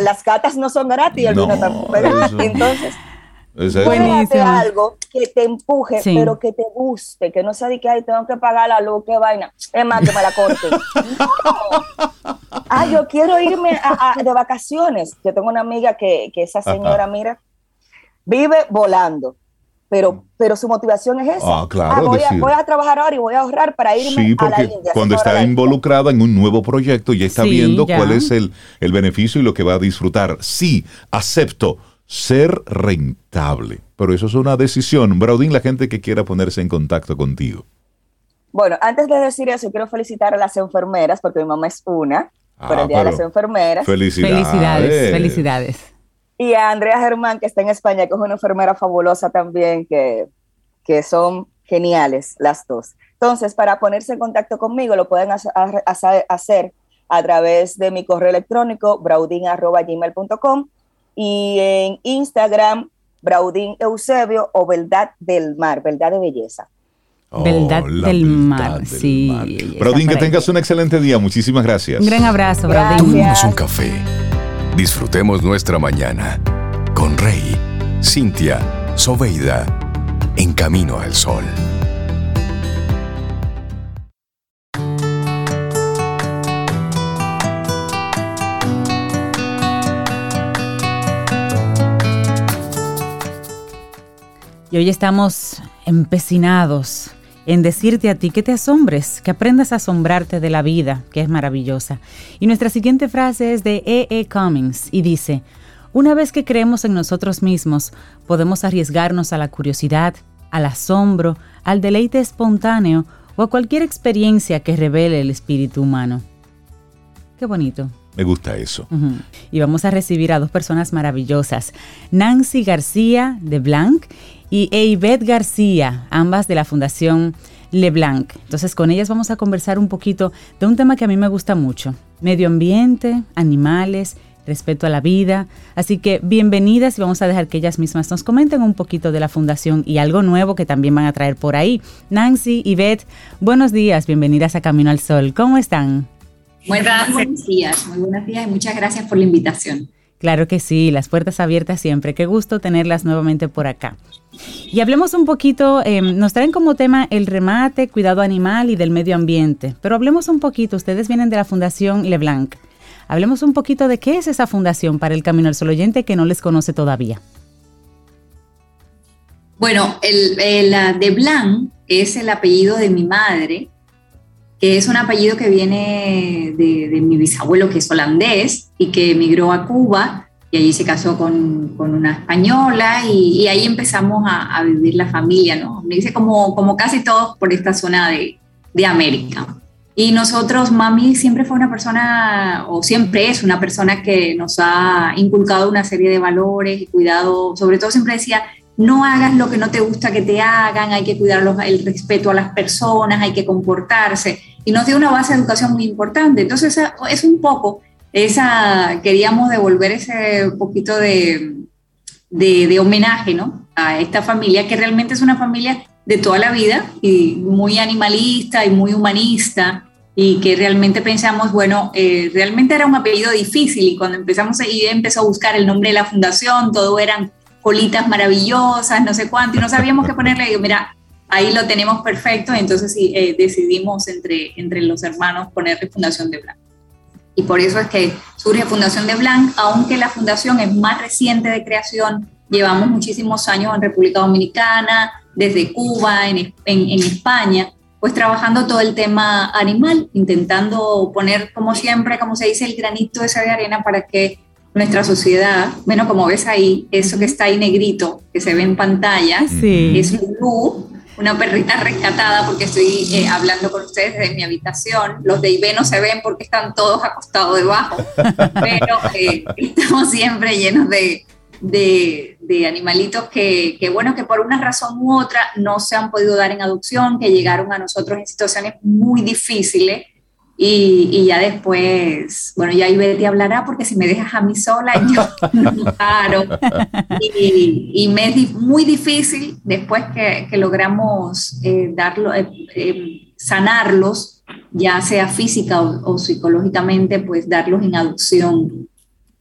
las catas no son gratis, el vino tampoco. Entonces, Buenísimo. algo que te empuje, pero que te guste, que no sea de que ay, tengo que pagar la luz, qué vaina. Es más, que me la corte. <laughs> Ah, yo quiero irme de vacaciones. Yo tengo una amiga que, que esa señora, mira, vive volando. Pero, pero su motivación es esa. Ah, claro, voy, a, voy, a, trabajar ahora y voy a ahorrar para irme a la India. Cuando está involucrada en un nuevo proyecto, ya está viendo cuál es el, el beneficio y lo que va a disfrutar. Sí, acepto ser rentable. Pero eso es una decisión. Braudín, la gente que quiera ponerse en contacto contigo. Bueno, antes de decir eso, quiero felicitar a las enfermeras, porque mi mamá es una, por el ah, Día de las Enfermeras. Felicidades. Felicidades, felicidades. Y a Andrea Germán, que está en España, que es una enfermera fabulosa también, que, que son geniales las dos. Entonces, para ponerse en contacto conmigo, lo pueden hacer a través de mi correo electrónico, braudin.gmail.com y en Instagram, Braudín Eusebio o Verdad del Mar, Verdad de Belleza. Oh, verdad del mar, sí. Braudín, que tengas un excelente día. Muchísimas gracias. Un gran abrazo, Braudín. Tomemos un café. Disfrutemos nuestra mañana con Rey, Cintia, Soveida, en camino al sol. Y hoy estamos empecinados en decirte a ti que te asombres, que aprendas a asombrarte de la vida, que es maravillosa. Y nuestra siguiente frase es de E. E. Cummings y dice, una vez que creemos en nosotros mismos, podemos arriesgarnos a la curiosidad, al asombro, al deleite espontáneo o a cualquier experiencia que revele el espíritu humano. Qué bonito. Me gusta eso. Y vamos a recibir a dos personas maravillosas, Nancy García de Blanc y Eivette García, ambas de la Fundación LeBlanc. Entonces con ellas vamos a conversar un poquito de un tema que a mí me gusta mucho, medio ambiente, animales, respeto a la vida. Así que bienvenidas y vamos a dejar que ellas mismas nos comenten un poquito de la fundación y algo nuevo que también van a traer por ahí. Nancy y Beth, buenos días, bienvenidas a Camino al Sol. ¿Cómo están? Buenos días, muy buenos días y muchas gracias por la invitación. Claro que sí, las puertas abiertas siempre. Qué gusto tenerlas nuevamente por acá. Y hablemos un poquito, em, nos traen como tema el remate, cuidado animal y del medio ambiente. Pero hablemos un poquito, ustedes vienen de la Fundación Leblanc. Hablemos un poquito de qué es esa fundación para el Camino al Sol oyente que no les conoce todavía. Bueno, el, el de Blanc es el apellido de mi madre, que es un apellido que viene de, mi bisabuelo, que es holandés y que emigró a Cuba y allí se casó con, con una española y, ahí empezamos a, a, vivir la familia, ¿no? Me dice como, como casi todos por esta zona de, de América. Y nosotros, mami siempre fue una persona, o siempre es una persona que nos ha inculcado una serie de valores y cuidado, sobre todo siempre decía, no hagas lo que no te gusta que te hagan, hay que cuidar el respeto a las personas, hay que comportarse. Y nos dio una base de educación muy importante. Entonces es un poco, esa, queríamos devolver ese poquito de, de, homenaje ¿no? a esta familia, que realmente es una familia de toda la vida y muy animalista y muy humanista y que realmente pensamos, bueno, eh, realmente era un apellido difícil y cuando empezamos y empezó a buscar el nombre de la fundación, todo eran colitas maravillosas, no sé cuánto, y no sabíamos qué ponerle, y mira, ahí lo tenemos perfecto, entonces eh, decidimos entre, entre los hermanos ponerle Fundación de Blanc. Y por eso es que surge Fundación de Blanc, aunque la fundación es más reciente de creación, llevamos muchísimos años en República Dominicana, desde Cuba, en, en, en España, pues trabajando todo el tema animal, intentando poner, como siempre, como se dice, el granito ese de arena para que nuestra sociedad, bueno, como ves ahí, eso que está ahí negrito, que se ve en pantalla, es Lulu, una perrita rescatada, porque estoy eh, hablando con ustedes desde mi habitación. Los de IB no se ven porque están todos acostados debajo, <laughs> pero eh, estamos siempre llenos de, de, animalitos que, que, bueno, que por una razón u otra no se han podido dar en adopción, que llegaron a nosotros en situaciones muy difíciles. Y, y ya después, bueno, ya Betty hablará porque si me dejas a mí sola, yo <laughs> no paro. Y, y, me es muy difícil después que, que logramos eh, darlo, eh, eh, sanarlos, ya sea física o, o, psicológicamente, pues darlos en adopción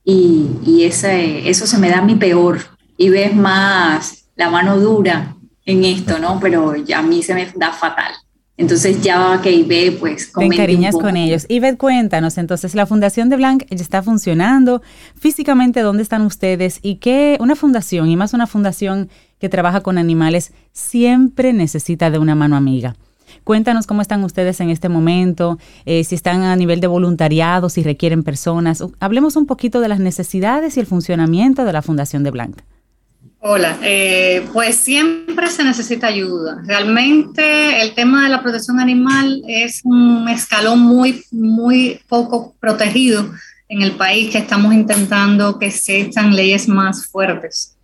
y, y ese, eso se me da mi peor y ves más la mano dura en esto, ¿no? Pero a mí se me da fatal. Entonces ya que Ibe, pues... Te encariñas con ellos. Ibe, cuéntanos, entonces la Fundación de Blanc ya está funcionando. Físicamente, ¿dónde están ustedes? Y qué una fundación, y más una fundación que trabaja con animales, siempre necesita de una mano amiga. Cuéntanos cómo están ustedes en este momento, eh, si están a nivel de voluntariado, si requieren personas. Hablemos un poquito de las necesidades y el funcionamiento de la Fundación de Blanca. Hola, eh, pues siempre se necesita ayuda. Realmente el tema de la protección animal es un escalón muy, muy poco protegido en el país que estamos intentando que se existan leyes más fuertes.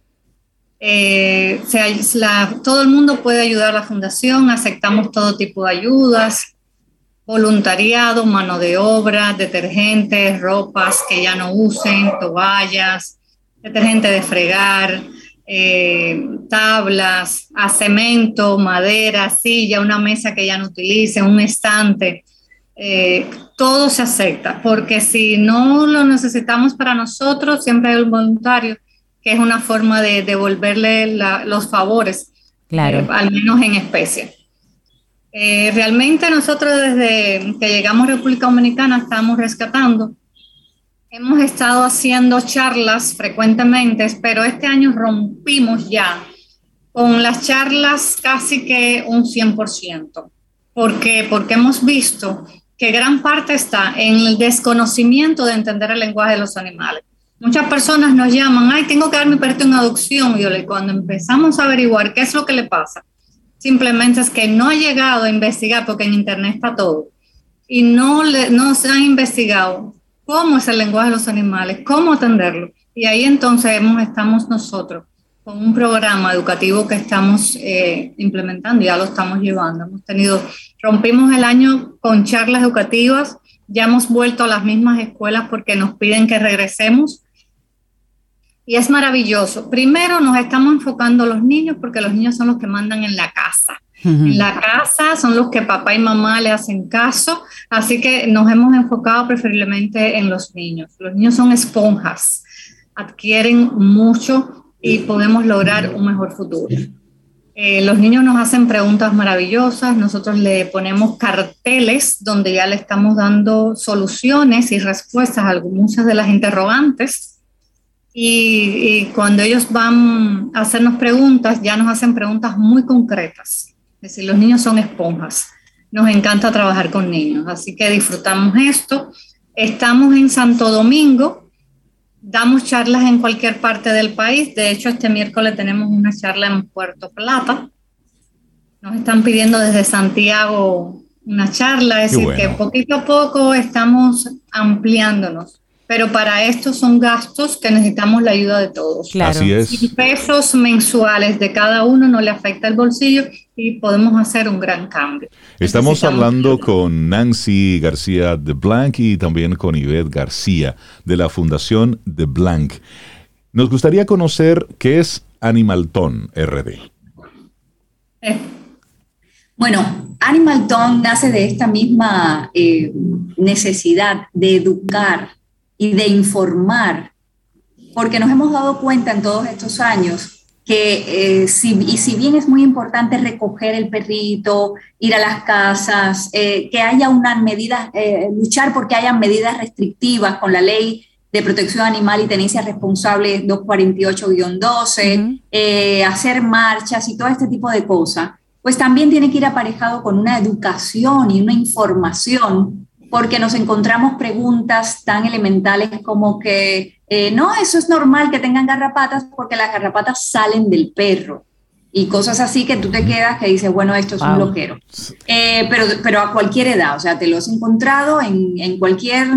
Eh, todo el mundo puede ayudar a la fundación, aceptamos todo tipo de ayudas, voluntariado, mano de obra, detergentes, ropas que ya no usen, toallas, detergente de fregar, eh, tablas, a cemento, madera, silla, una mesa que ya no utilice, un estante. Eh, todo se acepta, porque si no lo necesitamos para nosotros, siempre hay un voluntario que es una forma de devolverle los favores, claro. Eh, al menos en especie. Eh, realmente nosotros desde que llegamos a República Dominicana estamos rescatando. Hemos estado haciendo charlas frecuentemente, pero este año rompimos ya con las charlas casi que un 100%. ¿Por qué? Porque hemos visto que gran parte está en el desconocimiento de entender el lenguaje de los animales. Muchas personas nos llaman, ay, tengo que dar mi perrito en adopción. Y cuando empezamos a averiguar qué es lo que le pasa, simplemente es que no ha llegado a investigar, porque en Internet está todo, y no, le, no se han investigado cómo es el lenguaje de los animales, cómo atenderlo. Y ahí entonces hemos, estamos nosotros con un programa educativo que estamos eh, implementando, ya lo estamos llevando. Hemos tenido, rompimos el año con charlas educativas, ya hemos vuelto a las mismas escuelas porque nos piden que regresemos. Y es maravilloso. Primero nos estamos enfocando a los niños porque los niños son los que mandan en la casa. La casa son los que papá y mamá le hacen caso, así que nos hemos enfocado preferiblemente en los niños. Los niños son esponjas, adquieren mucho y podemos lograr un mejor futuro. Eh, los niños nos hacen preguntas maravillosas, nosotros le ponemos carteles donde ya le estamos dando soluciones y respuestas a muchas de las interrogantes. Y, y, cuando ellos van a hacernos preguntas, ya nos hacen preguntas muy concretas. Es decir, los niños son esponjas. Nos encanta trabajar con niños, así que disfrutamos esto. Estamos en Santo Domingo, damos charlas en cualquier parte del país. De hecho, este miércoles tenemos una charla en Puerto Plata. Nos están pidiendo desde Santiago una charla, es decir, que poquito a poco estamos ampliándonos pero para esto son gastos que necesitamos la ayuda de todos. Claro. Así es. Y pesos mensuales de cada uno no le afecta el bolsillo y podemos hacer un gran cambio. Estamos hablando con Nancy García de Blanc y también con Ivette García de la Fundación de Blanc. Nos gustaría conocer qué es Animalton RD. Eh. Bueno, Animalton nace de esta misma eh, necesidad de educar y de informar, porque nos hemos dado cuenta en todos estos años que eh, si, y si bien es muy importante recoger el perrito, ir a las casas, eh, que haya unas medidas, eh, luchar porque haya medidas restrictivas con la ley de protección animal y tenencia responsable 248-12, hacer marchas y todo este tipo de cosas, pues también tiene que ir aparejado con una educación y una información porque nos encontramos preguntas tan elementales como que, eh, no, eso es normal que tengan garrapatas porque las garrapatas salen del perro. Y cosas así que tú te quedas que dices, bueno, esto es un loquero. Eh, pero, pero a cualquier edad, o sea, te lo has encontrado en, en cualquier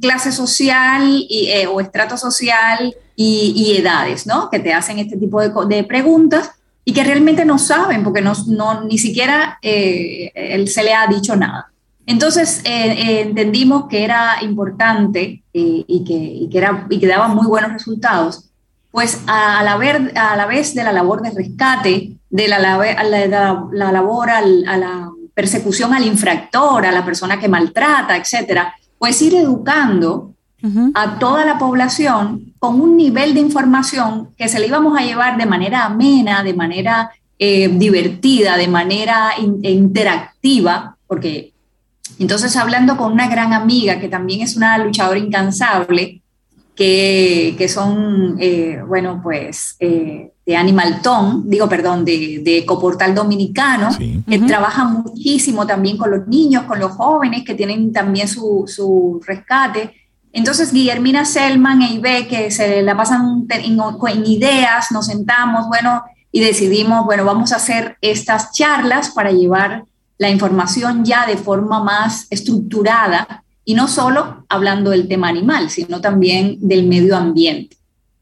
clase social y, eh, o estrato social y, y, edades, ¿no? Que te hacen este tipo de, de preguntas y que realmente no saben porque no, no ni siquiera él se le ha dicho nada. Entonces eh, eh, entendimos que era importante eh, y, que, que, era, y que daba muy buenos resultados, pues a, la, ver, a la vez de la labor de rescate, de la, la, la labor a la persecución al infractor, a la persona que maltrata, etcétera, pues ir educando a toda la población con un nivel de información que se le íbamos a llevar de manera amena, de manera divertida, de manera interactiva, porque entonces, hablando con una gran amiga que también es una luchadora incansable, que, que son, eh, bueno, pues eh, de Animal Tom, digo, perdón, de, de Ecoportal Dominicano, que trabaja muchísimo también con los niños, con los jóvenes, que tienen también su, su rescate. Entonces, Guillermina Selman e Ibe, que se la pasan en, en ideas, nos sentamos, bueno, y decidimos, bueno, vamos a hacer estas charlas para llevar la información ya de forma más estructurada y no solo hablando del tema animal, sino también del medio ambiente.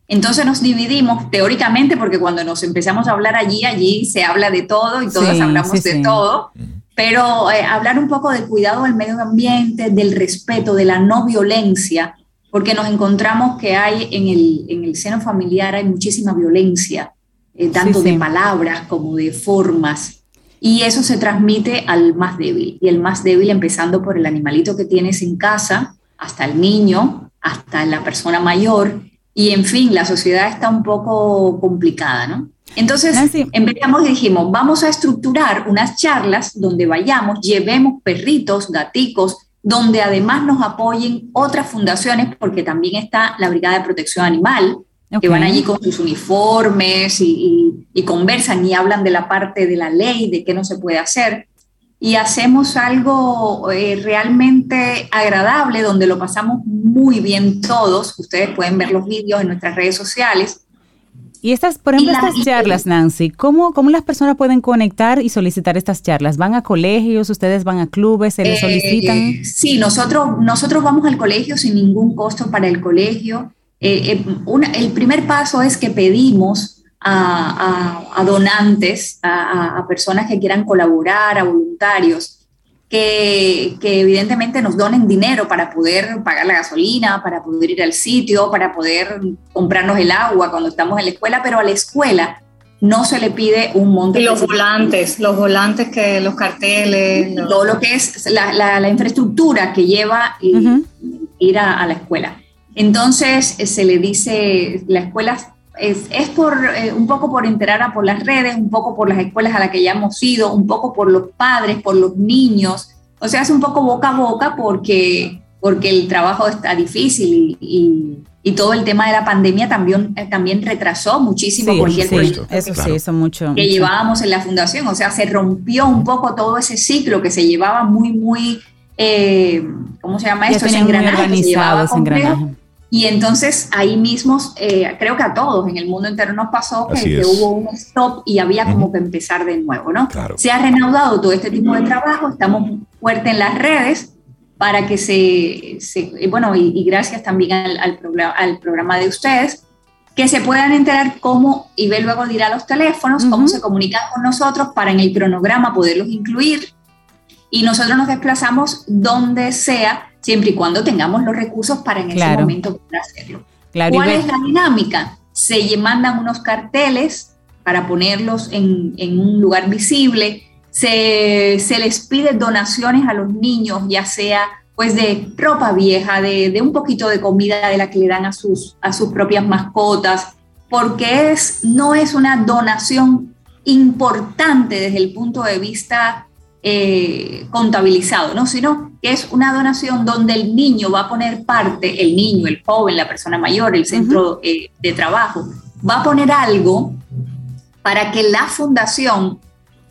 Entonces nos dividimos teóricamente porque cuando nos empezamos a hablar allí, allí se habla de todo y todas hablamos de todo, pero eh, hablar un poco del cuidado del medio ambiente, del respeto, de la no violencia, porque nos encontramos que hay en el, en el seno familiar hay muchísima violencia, eh, tanto de palabras como de formas y eso se transmite al más débil. Y el más débil empezando por el animalito que tienes en casa, hasta el niño, hasta la persona mayor. Y en fin, la sociedad está un poco complicada, ¿no? Entonces empezamos y dijimos, vamos a estructurar unas charlas donde vayamos, llevemos perritos, gaticos, donde además nos apoyen otras fundaciones, porque también está la Brigada de Protección Animal, que van allí con sus uniformes y, conversan y hablan de la parte de la ley, de qué no se puede hacer. Y hacemos algo eh, realmente agradable, donde lo pasamos muy bien todos. Ustedes pueden ver los vídeos en nuestras redes sociales. Y estas, por ejemplo, estas charlas, Nancy, ¿cómo, ¿cómo las personas pueden conectar y solicitar estas charlas? ¿Van a colegios? ¿Ustedes van a clubes? ¿Se les solicitan? sí, nosotros, nosotros vamos al colegio sin ningún costo para el colegio. El primer paso es que pedimos a, donantes, a, personas que quieran colaborar, a voluntarios, que, evidentemente nos donen dinero para poder pagar la gasolina, para poder ir al sitio, para poder comprarnos el agua cuando estamos en la escuela, pero a la escuela no se le pide un monte. Y los volantes, los volantes que los carteles. Todo lo que es la, infraestructura que lleva ir a, a, la escuela. Entonces se le dice, la escuela es, por eh, un poco por enterar por las redes, un poco por las escuelas a las que ya hemos ido, un poco por los padres, por los niños. O sea, es un poco boca a boca porque, porque el trabajo está difícil y, y, todo el tema de la pandemia también, eh, también retrasó muchísimo sí, cualquier proyecto eso sí, eso mucho. Que llevábamos en la fundación. O sea, se rompió un poco todo ese ciclo que se llevaba muy, muy, eh, ¿cómo se llama esto? Ese engranaje. Se llevaba y entonces ahí mismo, eh, creo que a todos en el mundo entero nos pasó que, hubo un stop y había como que empezar de nuevo, ¿no? Se ha reanudado todo este tipo de trabajo, estamos fuertes en las redes para que se, se bueno, y, gracias también al, al, programa, al programa de ustedes, que se puedan enterar cómo, y ve luego dirá los teléfonos, cómo se comunican con nosotros para en el cronograma poderlos incluir. Y nosotros nos desplazamos donde sea siempre y cuando tengamos los recursos para en ese momento poder hacerlo. ¿Cuál es la dinámica? Se mandan unos carteles para ponerlos en, un lugar visible, se, les pide donaciones a los niños, ya sea pues de ropa vieja, de, un poquito de comida de la que le dan a sus, a sus propias mascotas, porque es, no es una donación importante desde el punto de vista eh, contabilizado, ¿no? sino que es una donación donde el niño va a poner parte, el niño, el joven, la persona mayor, el centro eh, de trabajo, va a poner algo para que la fundación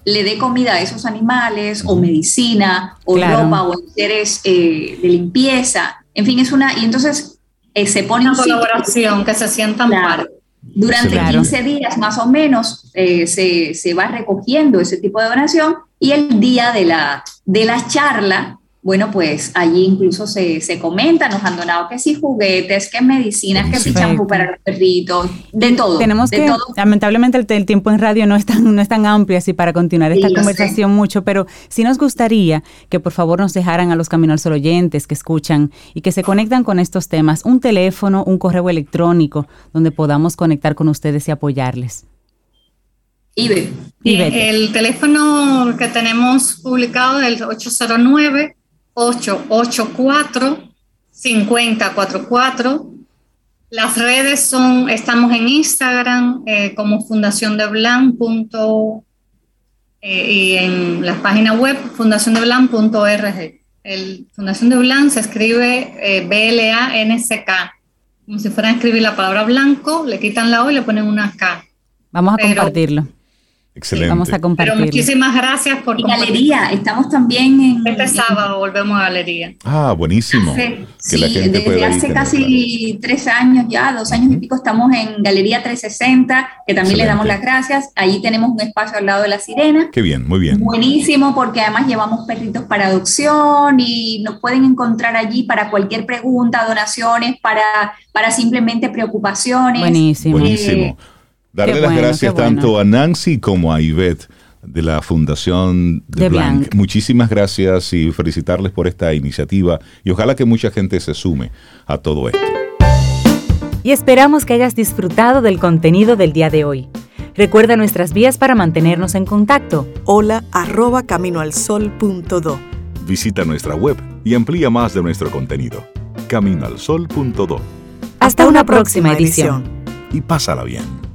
le dé comida a esos animales o medicina o ropa o enseres eh, de limpieza. En fin, es una... Y entonces se pone una colaboración, que se sientan parte. Durante 15 días más o menos se, se va recogiendo ese tipo de donación y el día de la, de la charla, bueno, pues allí incluso se, se comenta, nos han donado que sí juguetes, que medicinas, que sí champú para los perritos, de todo. Tenemos que, lamentablemente el, tiempo en radio no es tan, no es tan amplio así para continuar esta conversación mucho, pero sí nos gustaría que por favor nos dejaran a los Caminos al oyentes que escuchan y que se conectan con estos temas, un teléfono, un correo electrónico donde podamos conectar con ustedes y apoyarles. IBE. El teléfono que tenemos publicado es el 809-884-5044. Las redes son, estamos en Instagram eh, como Fundación de Blan. Eh, y en la página web fundaciondeblan.org. El Fundación de Blan se escribe eh, B-L-A-N-C-K, como si fueran a escribir la palabra blanco, le quitan la O y le ponen una K. Vamos a compartirlo. Excelente. vamos a compartir. Pero muchísimas gracias por Galería, estamos también en... Este sábado volvemos a Galería. Ah, buenísimo. sí, desde hace casi tres años ya, dos años y pico, estamos en Galería 360, que también le damos las gracias. Ahí tenemos un espacio al lado de la sirena. Qué bien, muy bien. Buenísimo, porque además llevamos perritos para adopción y nos pueden encontrar allí para cualquier pregunta, donaciones, para, para simplemente preocupaciones. Buenísimo. Buenísimo. Darle las gracias tanto a Nancy como a Ivette de la Fundación de, Blanc. Muchísimas gracias y felicitarles por esta iniciativa y ojalá que mucha gente se sume a todo esto. Y esperamos que hayas disfrutado del contenido del día de hoy. Recuerda nuestras vías para mantenernos en contacto. Hola arroba caminoalsol.do. Visita nuestra web y amplía más de nuestro contenido. Caminoalsol.do. Hasta, una, próxima, edición. Y pásala bien.